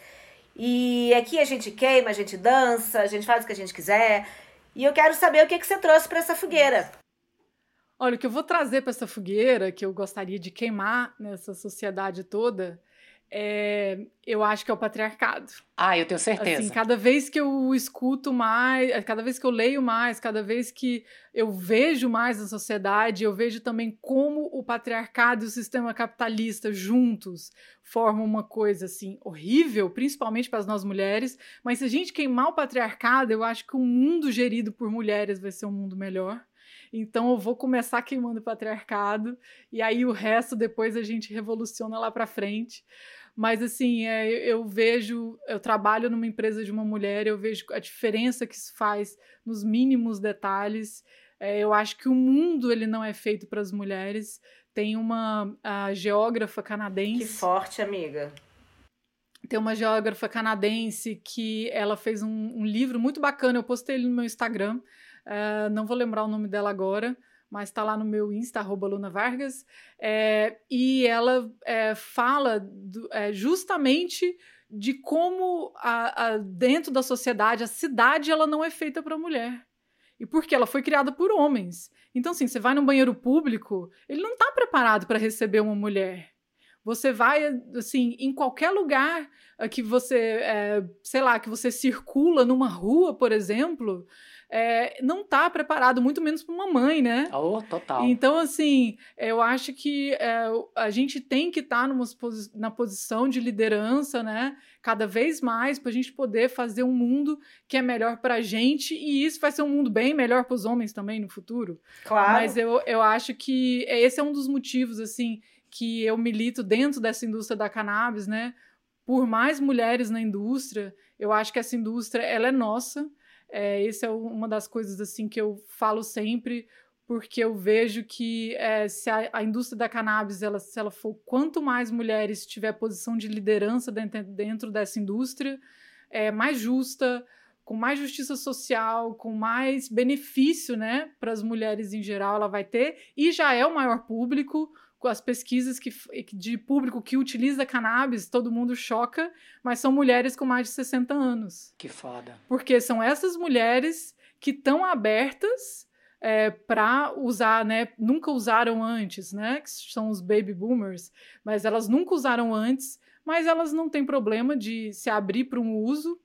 E aqui a gente queima, a gente dança, a gente faz o que a gente quiser. E eu quero saber o que, que você trouxe para essa fogueira. Olha, o que eu vou trazer para essa fogueira, que eu gostaria de queimar nessa sociedade toda, é, eu acho que é o patriarcado. Ah, eu tenho certeza. Assim, cada vez que eu escuto mais, é, cada vez que eu leio mais, cada vez que eu vejo mais a sociedade, eu vejo também como o patriarcado e o sistema capitalista juntos formam uma coisa assim horrível, principalmente para nós mulheres. Mas se a gente queimar o patriarcado, eu acho que o mundo gerido por mulheres vai ser um mundo melhor. Então eu vou começar queimando o patriarcado e aí o resto depois a gente revoluciona lá para frente. Mas assim, é, eu vejo, eu trabalho numa empresa de uma mulher, eu vejo a diferença que isso faz nos mínimos detalhes. É, eu acho que o mundo ele não é feito para as mulheres. Tem uma geógrafa canadense. Que forte, amiga. Tem uma geógrafa canadense que ela fez um, um livro muito bacana. Eu postei ele no meu Instagram. Uh, não vou lembrar o nome dela agora, mas está lá no meu Insta, arroba Luna Vargas. É, e ela é, fala do, é, justamente de como a, a, dentro da sociedade a cidade ela não é feita para mulher. E porque ela foi criada por homens. Então, assim, você vai num banheiro público, ele não está preparado para receber uma mulher. Você vai, assim, em qualquer lugar que você, é, sei lá, que você circula numa rua, por exemplo, é, não está preparado, muito menos para uma mãe, né? Oh, total. Então, assim, eu acho que é, a gente tem que estar tá posi na posição de liderança, né? Cada vez mais, para a gente poder fazer um mundo que é melhor para a gente, e isso vai ser um mundo bem melhor para os homens também no futuro. Claro. Mas eu, eu acho que esse é um dos motivos, assim, que eu milito dentro dessa indústria da cannabis, né? Por mais mulheres na indústria, eu acho que essa indústria ela é nossa é, esse é uma das coisas assim que eu falo sempre, porque eu vejo que é, se a, a, indústria da cannabis, ela, se ela for quanto mais mulheres tiver posição de liderança dentro, dentro dessa indústria, é mais justa, com mais justiça social, com mais benefício, né, para as mulheres em geral, ela vai ter e já é o maior público as pesquisas que, de público que utiliza cannabis, todo mundo choca, mas são mulheres com mais de 60 anos. Que foda. Porque são essas mulheres que estão abertas é, para usar, né? Nunca usaram antes, né? Que são os baby boomers, mas elas nunca usaram antes, mas elas não têm problema de se abrir para um uso,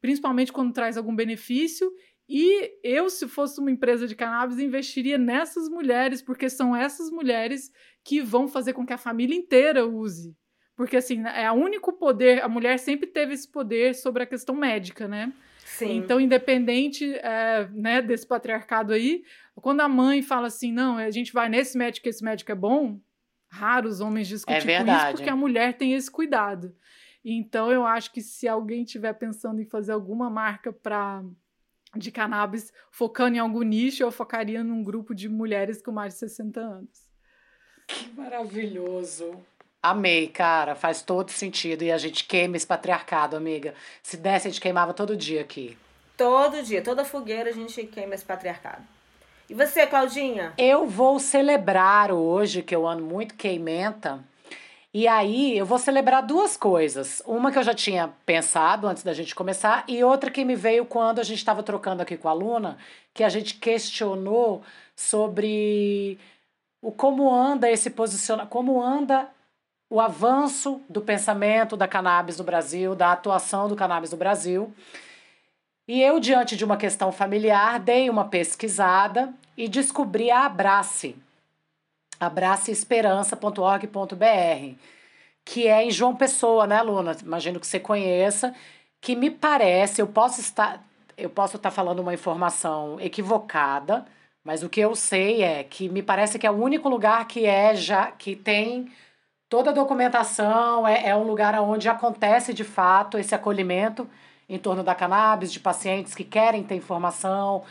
principalmente quando traz algum benefício e eu, se fosse uma empresa de cannabis, investiria nessas mulheres, porque são essas mulheres que vão fazer com que a família inteira use. Porque, assim, é o único poder, a mulher sempre teve esse poder sobre a questão médica, né? Sim. Então, independente é, né, desse patriarcado aí, quando a mãe fala assim, não, a gente vai nesse médico, esse médico é bom, raros homens discutem é com isso, porque a mulher tem esse cuidado. Então, eu acho que se alguém estiver pensando em fazer alguma marca para de cannabis focando em algum nicho, eu focaria num grupo de mulheres com mais de 60 anos. Que maravilhoso! Amei, cara, faz todo sentido. E a gente queima esse patriarcado, amiga. Se desse, a gente queimava todo dia aqui. Todo dia, toda fogueira a gente queima esse patriarcado. E você, Claudinha? Eu vou celebrar hoje, que eu ando muito queimenta, e aí eu vou celebrar duas coisas. Uma que eu já tinha pensado antes da gente começar, e outra que me veio quando a gente estava trocando aqui com a Luna, que a gente questionou sobre o como anda esse posicionamento, como anda o avanço do pensamento da cannabis no Brasil, da atuação do cannabis no Brasil. E eu, diante de uma questão familiar, dei uma pesquisada e descobri a Abrace, abraceesperança.org.br, que é em João Pessoa, né, Luna? Imagino que você conheça, que me parece, eu posso estar, eu posso estar falando uma informação equivocada, mas o que eu sei é que me parece que é o único lugar que é já que tem toda a documentação, é, é um lugar onde acontece de fato esse acolhimento em torno da cannabis, de pacientes que querem ter informação,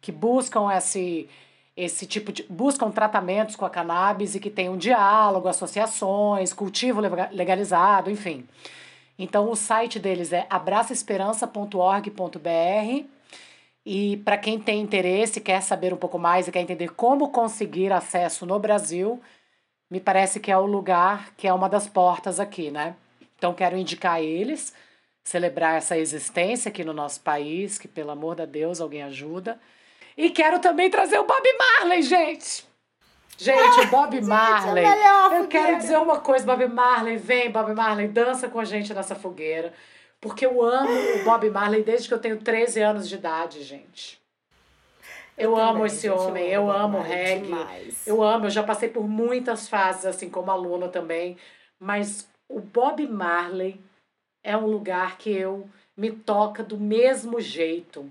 que buscam esse esse tipo de buscam tratamentos com a cannabis e que tem um diálogo, associações, cultivo legalizado, enfim. Então o site deles é abraçaesperança.org.br e para quem tem interesse, quer saber um pouco mais e quer entender como conseguir acesso no Brasil, me parece que é o lugar que é uma das portas aqui, né? Então quero indicar eles, celebrar essa existência aqui no nosso país, que pelo amor de Deus alguém ajuda. E quero também trazer o Bob Marley, gente. Gente, o Bob Marley. Gente, é eu quero dizer uma coisa, Bob Marley, vem, Bob Marley, dança com a gente nessa fogueira. Porque eu amo o Bob Marley desde que eu tenho 13 anos de idade, gente. Eu, eu amo também, esse homem, eu amo o reggae. Demais. Eu amo, eu já passei por muitas fases, assim como aluna também. Mas o Bob Marley é um lugar que eu me toca do mesmo jeito.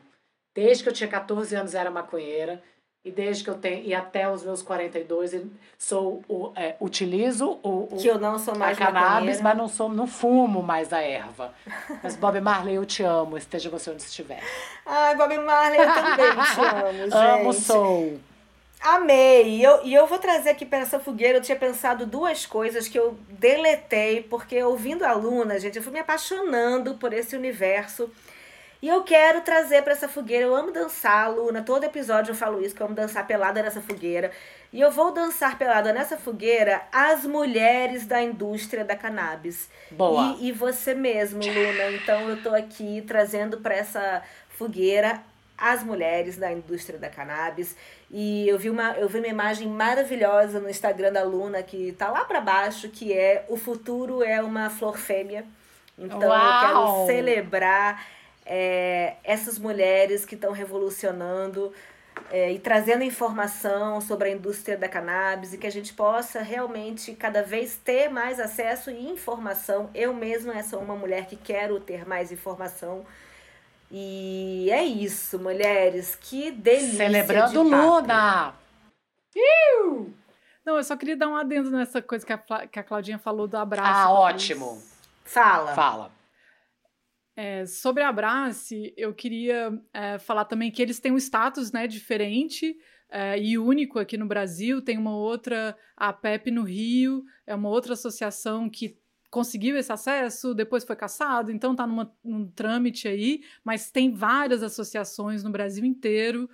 Desde que eu tinha 14 anos era maconheira. E desde que eu tenho, e até os meus 42, sou, o, é, utilizo o, o, Que eu não sou mais a cannabis, maconheira. mas não, sou, não fumo mais a erva. Mas Bob Marley, eu te amo, esteja você onde estiver. Ai, Bob Marley, eu também te amo, gente. Amo, sou. Amei! E eu, e eu vou trazer aqui para essa fogueira. Eu tinha pensado duas coisas que eu deletei, porque ouvindo a Luna, gente, eu fui me apaixonando por esse universo. E eu quero trazer para essa fogueira. Eu amo dançar, Luna. Todo episódio eu falo isso, que eu amo dançar pelada nessa fogueira. E eu vou dançar pelada nessa fogueira as mulheres da indústria da cannabis. Boa. E, e você mesmo, Luna. Então eu tô aqui trazendo para essa fogueira as mulheres da indústria da cannabis. E eu vi uma, eu vi uma imagem maravilhosa no Instagram da Luna que tá lá para baixo, que é o futuro é uma flor fêmea. Então eu Uau! quero celebrar é, essas mulheres que estão revolucionando é, e trazendo informação sobre a indústria da cannabis e que a gente possa realmente cada vez ter mais acesso e informação. Eu mesma sou uma mulher que quero ter mais informação. E é isso, mulheres. Que delícia. Celebrando de. Luna! Não, eu só queria dar um adendo nessa coisa que a, que a Claudinha falou do abraço. Ah, ótimo. Fala. Fala. É, sobre a Abrace, eu queria é, falar também que eles têm um status né, diferente é, e único aqui no Brasil. Tem uma outra, a PEP no Rio, é uma outra associação que conseguiu esse acesso, depois foi cassado, então está num trâmite aí, mas tem várias associações no Brasil inteiro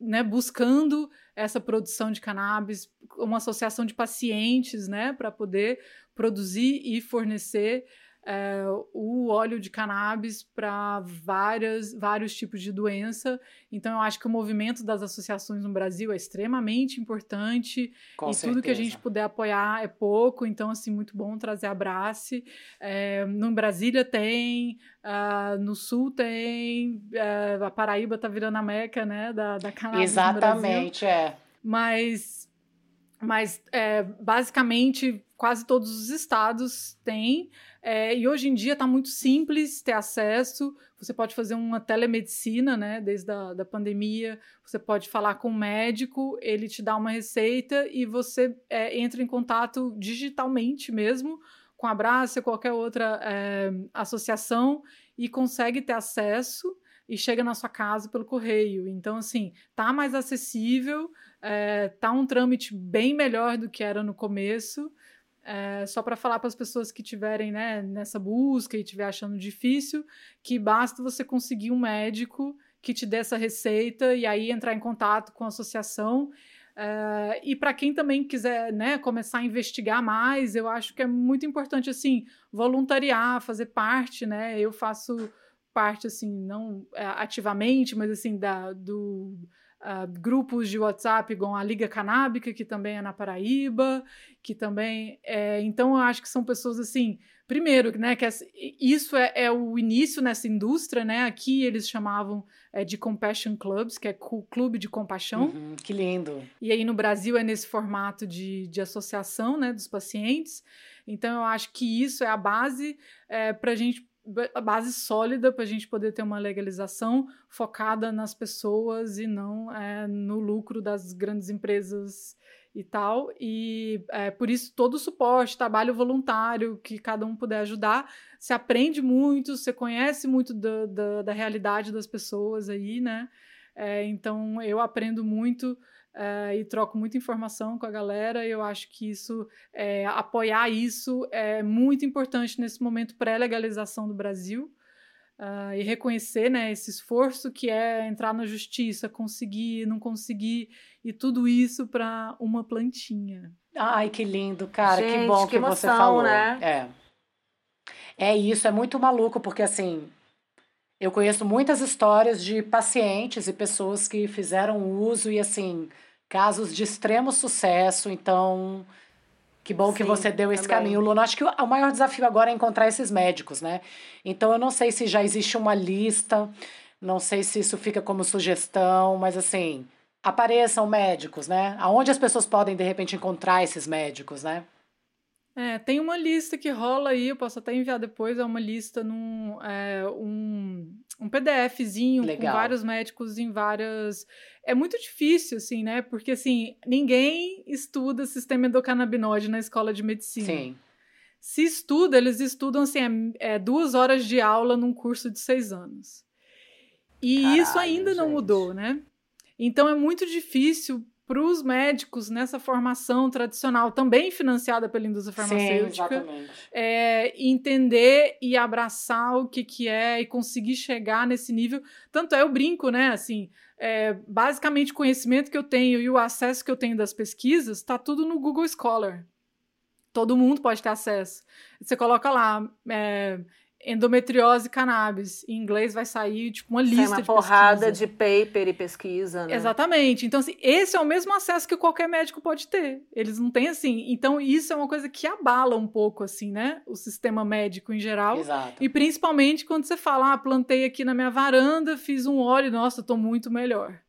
né, buscando essa produção de cannabis, uma associação de pacientes, né, para poder produzir e fornecer é, o óleo de cannabis para várias vários tipos de doença. Então eu acho que o movimento das associações no Brasil é extremamente importante Com e certeza. tudo que a gente puder apoiar é pouco. Então assim muito bom trazer abrace. É, no Brasília tem, ah, no Sul tem, é, a Paraíba tá virando a meca, né, da, da cannabis no Brasil. Exatamente, é. Mas, mas é, basicamente quase todos os estados têm. É, e hoje em dia está muito simples ter acesso. Você pode fazer uma telemedicina, né? Desde a da pandemia. Você pode falar com o médico, ele te dá uma receita e você é, entra em contato digitalmente mesmo com a Abraça, qualquer outra é, associação e consegue ter acesso e chega na sua casa pelo correio. Então, assim, tá mais acessível, é, tá um trâmite bem melhor do que era no começo. É, só para falar para as pessoas que estiverem né, nessa busca e estiver achando difícil, que basta você conseguir um médico que te dê essa receita e aí entrar em contato com a associação. É, e para quem também quiser né, começar a investigar mais, eu acho que é muito importante assim voluntariar, fazer parte, né? Eu faço parte assim, não é, ativamente, mas assim da do Uh, grupos de WhatsApp igual a Liga Canábica, que também é na Paraíba, que também é. Então, eu acho que são pessoas assim. Primeiro, né, que essa, isso é, é, o início nessa indústria, né? Aqui eles chamavam é, de Compassion Clubs, que é clube de compaixão. Uhum, que lindo. E aí no Brasil é nesse formato de, de associação né, dos pacientes. Então, eu acho que isso é a base é, para a gente base sólida para a gente poder ter uma legalização focada nas pessoas e não é, no lucro das grandes empresas e tal. E é, por isso todo o suporte, trabalho voluntário que cada um puder ajudar. Se aprende muito, você conhece muito da, da, da realidade das pessoas aí, né? É, então eu aprendo muito Uh, e troco muita informação com a galera. E eu acho que isso, é, apoiar isso é muito importante nesse momento pré-legalização do Brasil. Uh, e reconhecer né, esse esforço que é entrar na justiça, conseguir, não conseguir, e tudo isso para uma plantinha. Ai, que lindo, cara. Gente, que bom que que, emoção, você falou. né? É. É isso, é muito maluco, porque assim, eu conheço muitas histórias de pacientes e pessoas que fizeram uso e, assim, casos de extremo sucesso. Então, que bom que Sim, você deu esse também. caminho, Luna. Acho que o o maior desafio agora é encontrar esses médicos, né? Então, eu não sei se já existe uma lista, não sei se isso fica como sugestão, mas, assim, apareçam médicos, né? Aonde as pessoas podem, de repente, encontrar esses médicos, né? É, tem uma lista que rola aí, eu posso até enviar depois, é uma lista num é, um, um PDFzinho Legal. com vários médicos em várias. É muito difícil, assim, né? Porque assim, ninguém estuda sistema endocannabinoide na escola de medicina. Sim. Se estuda, eles estudam assim, é, é duas horas de aula num curso de seis anos. E Caralho, isso ainda não gente. mudou, né? Então é muito difícil para os médicos nessa formação tradicional, também financiada pela indústria Sim, farmacêutica, exatamente. é, entender e abraçar o que, que é e conseguir chegar nesse nível. Tanto é, eu brinco, né? Assim, é, basicamente, o conhecimento que eu tenho e o acesso que eu tenho das pesquisas está tudo no Google Scholar. Todo mundo pode ter acesso. Você coloca lá. é, endometriose e cannabis. Em inglês vai sair tipo uma lista uma de porrada pesquisa. de paper e pesquisa, né? Exatamente. Então, assim, esse é o mesmo acesso que qualquer médico pode ter. Eles não têm assim. Então, isso é uma coisa que abala um pouco, assim, né? O sistema médico em geral. Exato. E principalmente quando você fala, ah, plantei aqui na minha varanda, fiz um óleo, nossa, tô muito melhor.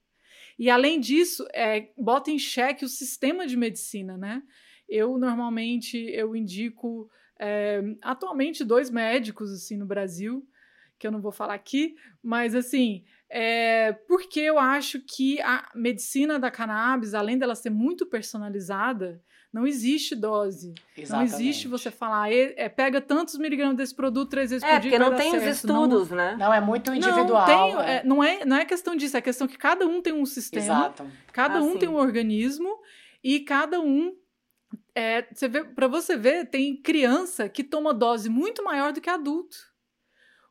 E além disso, é, bota em xeque o sistema de medicina, né? Eu normalmente eu indico é, atualmente dois médicos assim no Brasil, que eu não vou falar aqui, mas assim, é, porque eu acho que a medicina da cannabis, além dela ser muito personalizada, não existe dose. Não Exatamente. existe você falar, "E- é, pega tantos miligramas desse produto três vezes É, por dia. porque que vai não tem os certo. Não- estudos, né? Não, é muito Não, individual. tem, é. é, não, é, não é questão disso, é questão que cada um tem um sistema, Exato. cada Ah, um sim. tem um organismo e cada um. É, você vê, para você ver, tem criança que toma dose muito maior do que adulto.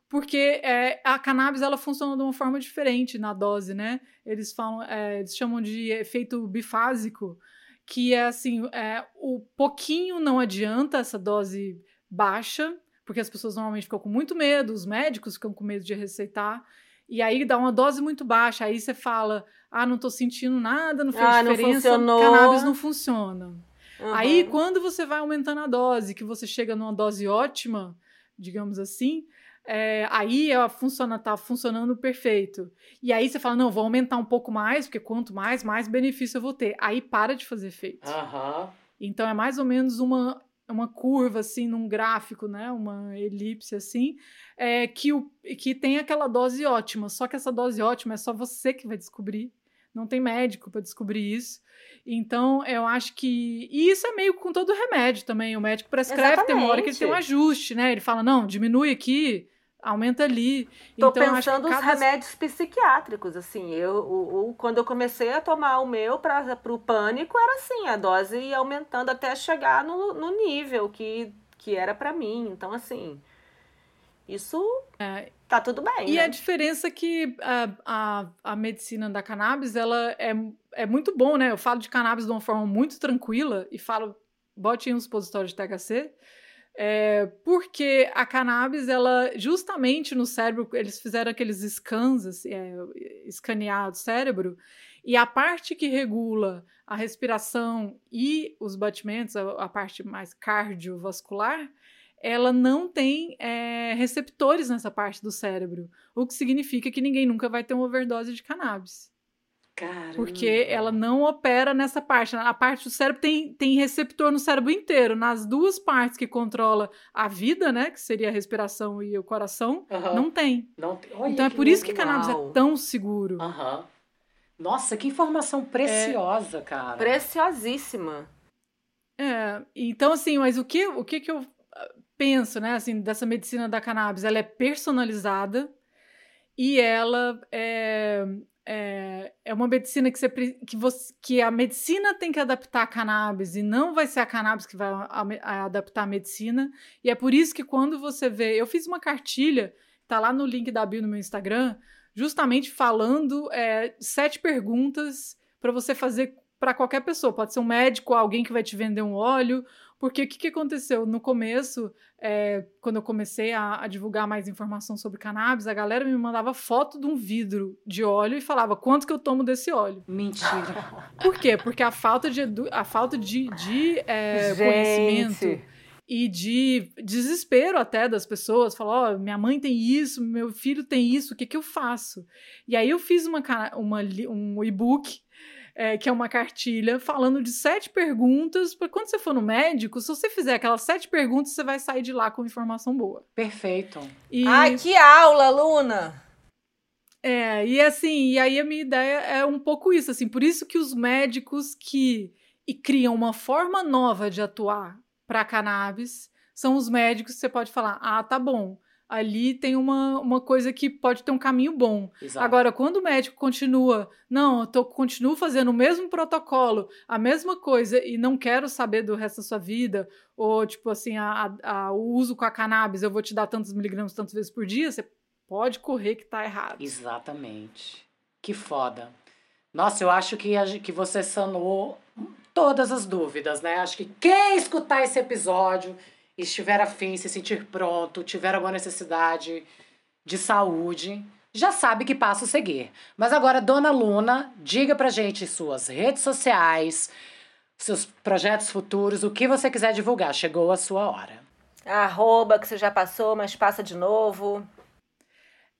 Porque é, a cannabis ela funciona de uma forma diferente na dose, né? Eles falam, é, eles chamam de efeito bifásico, que é assim, é, o pouquinho não adianta essa dose baixa, porque as pessoas normalmente ficam com muito medo, os médicos ficam com medo de receitar. E aí dá uma dose muito baixa, aí você fala, ah, não tô sentindo nada, não fez Ah, não diferença, funcionou. cannabis não funciona. Uhum. Aí, quando você vai aumentando a dose, que você chega numa dose ótima, digamos assim, é, aí ela funciona, tá funcionando perfeito. E aí você fala, não, vou aumentar um pouco mais, porque quanto mais, mais benefício eu vou ter. Aí para de fazer efeito. Aham. Então é mais ou menos uma, uma curva, assim, num gráfico, né? Uma elipse, assim, é, que, o, que tem aquela dose ótima. Só que essa dose ótima é só você que vai descobrir. Não tem médico para descobrir isso. Então, eu acho que. E isso é meio com todo remédio também. O médico prescreve, tem uma hora que ele tem um ajuste, né? Ele fala: não, diminui aqui, aumenta ali. Tô então, pensando os cada- remédios psiquiátricos, assim. Eu, o, o- quando eu comecei a tomar o meu para o pânico, era assim, a dose ia aumentando até chegar no, no nível que, que era para mim. Então, assim, isso tá tudo bem. E né? a diferença é que a, a, a medicina da cannabis, ela é, é muito bom, né? Eu falo de cannabis de uma forma muito tranquila e falo, bote em um supositório de THC, é, porque a cannabis, ela, justamente no cérebro, eles fizeram aqueles scans, assim, é, escanear o cérebro, e a parte que regula a respiração e os batimentos, a, a parte mais cardiovascular, ela não tem é, receptores nessa parte do cérebro, o que significa que ninguém nunca vai ter uma overdose de cannabis. Caramba. Porque ela não opera nessa parte. A parte do cérebro tem, tem receptor no cérebro inteiro. Nas duas partes que controla a vida, né? Que seria a respiração e o coração, não tem. Não tem- Olha então é por isso que cannabis é tão seguro. Aham. Nossa, que informação preciosa, cara. Preciosíssima. É, então assim, mas o que, o que que eu penso, né, assim, dessa medicina da cannabis? Ela é personalizada e ela é, é, é uma medicina que, você, que, você, que a medicina tem que adaptar a cannabis e não vai ser a cannabis que vai a- a- adaptar a medicina. E é por isso que quando você vê... Eu fiz uma cartilha, tá lá no link da bio no meu Instagram, justamente falando é, sete perguntas para você fazer para qualquer pessoa. Pode ser um médico, alguém que vai te vender um óleo. Porque o que, que aconteceu? No começo, é, quando eu comecei a, a divulgar mais informação sobre cannabis, a galera me mandava foto de um vidro de óleo e falava quanto que eu tomo desse óleo. Mentira. Por quê? Porque a falta de, a falta de, de é, conhecimento e de desespero até das pessoas, falar, ó, minha mãe tem isso, meu filho tem isso, o que que eu faço? E aí eu fiz uma, uma um e-book é, que é uma cartilha falando de sete perguntas. Para quando você for no médico, se você fizer aquelas sete perguntas, você vai sair de lá com informação boa. Perfeito. E... Ai, que aula, Luna! É, e assim, e aí a minha ideia é um pouco isso, assim, por isso que os médicos que e criam uma forma nova de atuar para cannabis são os médicos que você pode falar: ah, tá bom, ali tem uma, uma coisa que pode ter um caminho bom. Exato. Agora, quando o médico continua, não, eu tô, continuo fazendo o mesmo protocolo, a mesma coisa, e não quero saber do resto da sua vida, ou tipo assim, a, a, o uso com a cannabis, eu vou te dar tantos miligramas tantas vezes por dia, você pode correr que tá errado. Exatamente. Que foda. Nossa, eu acho que, a, que você sanou todas as dúvidas, né? Acho que quem escutar esse episódio estiver afim, se sentir pronto, tiver alguma necessidade de saúde, já sabe que passo seguir. Mas agora, dona Luna, diga pra gente suas redes sociais, seus projetos futuros, o que você quiser divulgar. Chegou a sua hora. Arroba que você já passou, mas passa de novo.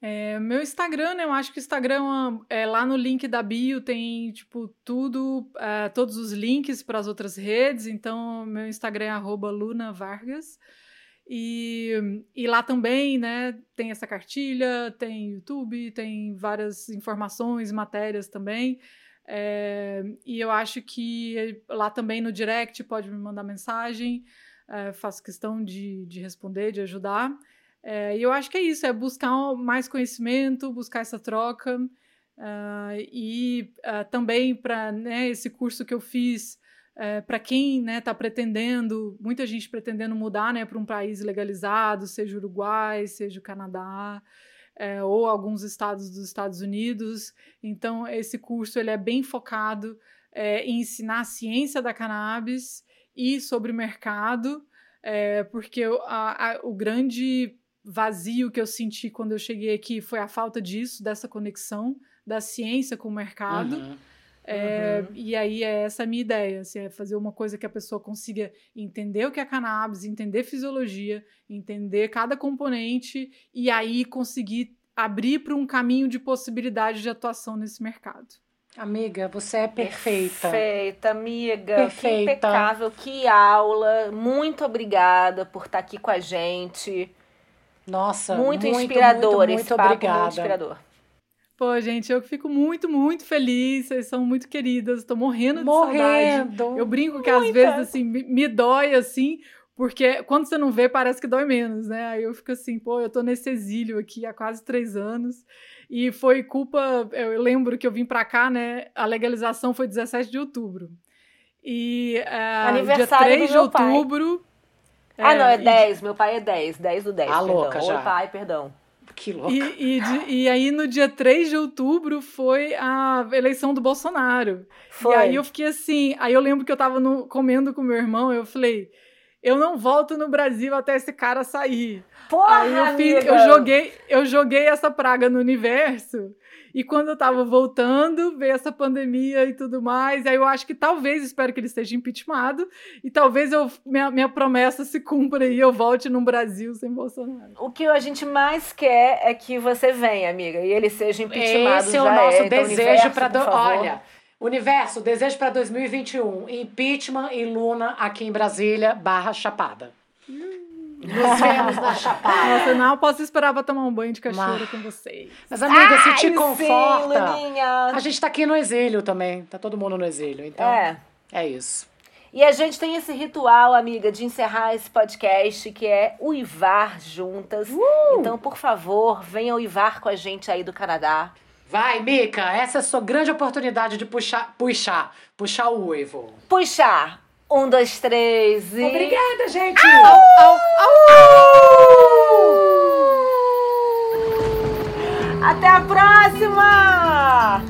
É, meu Instagram, né? Eu acho que o Instagram, é, lá no link da bio, tem, tipo, tudo, é, todos os links para as outras redes. Então, meu Instagram é Luna Vargas. E, e lá também, né, tem essa cartilha, tem YouTube, tem várias informações, matérias também. É, e eu acho que lá também no direct pode me mandar mensagem, é, faço questão de, de responder, de ajudar. É, e eu acho que é isso, é buscar mais conhecimento, buscar essa troca. Uh, e uh, também para né, esse curso que eu fiz, é, para quem está né, tá pretendendo, muita gente pretendendo mudar né, para um país legalizado, seja o Uruguai, seja o Canadá, é, ou alguns estados dos Estados Unidos. Então, esse curso ele é bem focado é, em ensinar a ciência da cannabis e sobre o mercado, porque a, a, o grande vazio que eu senti quando eu cheguei aqui foi a falta disso, dessa conexão da ciência com o mercado. Uhum. É, uhum. E aí é essa a minha ideia, assim, é fazer uma coisa que a pessoa consiga entender o que é cannabis, entender fisiologia, entender cada componente e aí conseguir abrir para um caminho de possibilidade de atuação nesse mercado. Amiga, você é perfeita. Perfeita, amiga. Perfeita. Que impecável, que aula. Muito obrigada por estar aqui com a gente. Nossa, muito, muito inspirador muito, muito, muito obrigada. Muito inspirador. Pô, gente, eu fico muito, muito feliz. Vocês são muito queridas. Tô morrendo, morrendo de saudade. Eu brinco que às vezes, assim, me dói, assim, porque quando você não vê, parece que dói menos, né? Aí eu fico assim, pô, eu tô nesse exílio aqui há quase três anos. E foi culpa. Eu lembro que eu vim pra cá, né? A legalização foi 17 de outubro. E uh, dia 3 de outubro. Pai ah, não, é 10. De... Meu pai é 10. 10 do 10. Ah, perdão. louca já. Oi, pai, perdão. Que louca. E, e, de, e, aí, no dia 3 de outubro, foi a eleição do Bolsonaro. Foi. E aí eu fiquei assim. Aí eu lembro que eu tava no, comendo com meu irmão, eu falei. Eu não volto no Brasil até esse cara sair. Porra, aí eu, fiz, eu joguei, eu joguei essa praga no universo e quando eu tava voltando, veio essa pandemia e tudo mais. E aí eu acho que talvez, espero que ele esteja impeachmentado. E talvez eu, minha, minha promessa se cumpra e eu volte no Brasil sem Bolsonaro. O que a gente mais quer é que você venha, amiga, e ele seja impeachmentado. Esse é o nosso é. Então, desejo para. Do... Olha. Universo, desejo para 2021. Impeachment e Luna aqui em Brasília, barra Chapada. Hum. Nos vemos na Chapada. Nossa, não posso esperar pra tomar um banho de cachoeira Mas... com vocês. Mas, amiga, se te conforta. Sim, a gente tá aqui no exílio também. Tá todo mundo no exílio. Então, é, é isso. E a gente tem esse ritual, amiga, de encerrar esse podcast, que é uivar juntas. Uh! Então, por favor, venha uivar com a gente aí do Canadá. Vai, Mica, essa é a sua grande oportunidade de puxar, puxar, puxar o uivo. Puxar. Um, dois, três e. Obrigada, gente! Au, au, au. Até a próxima!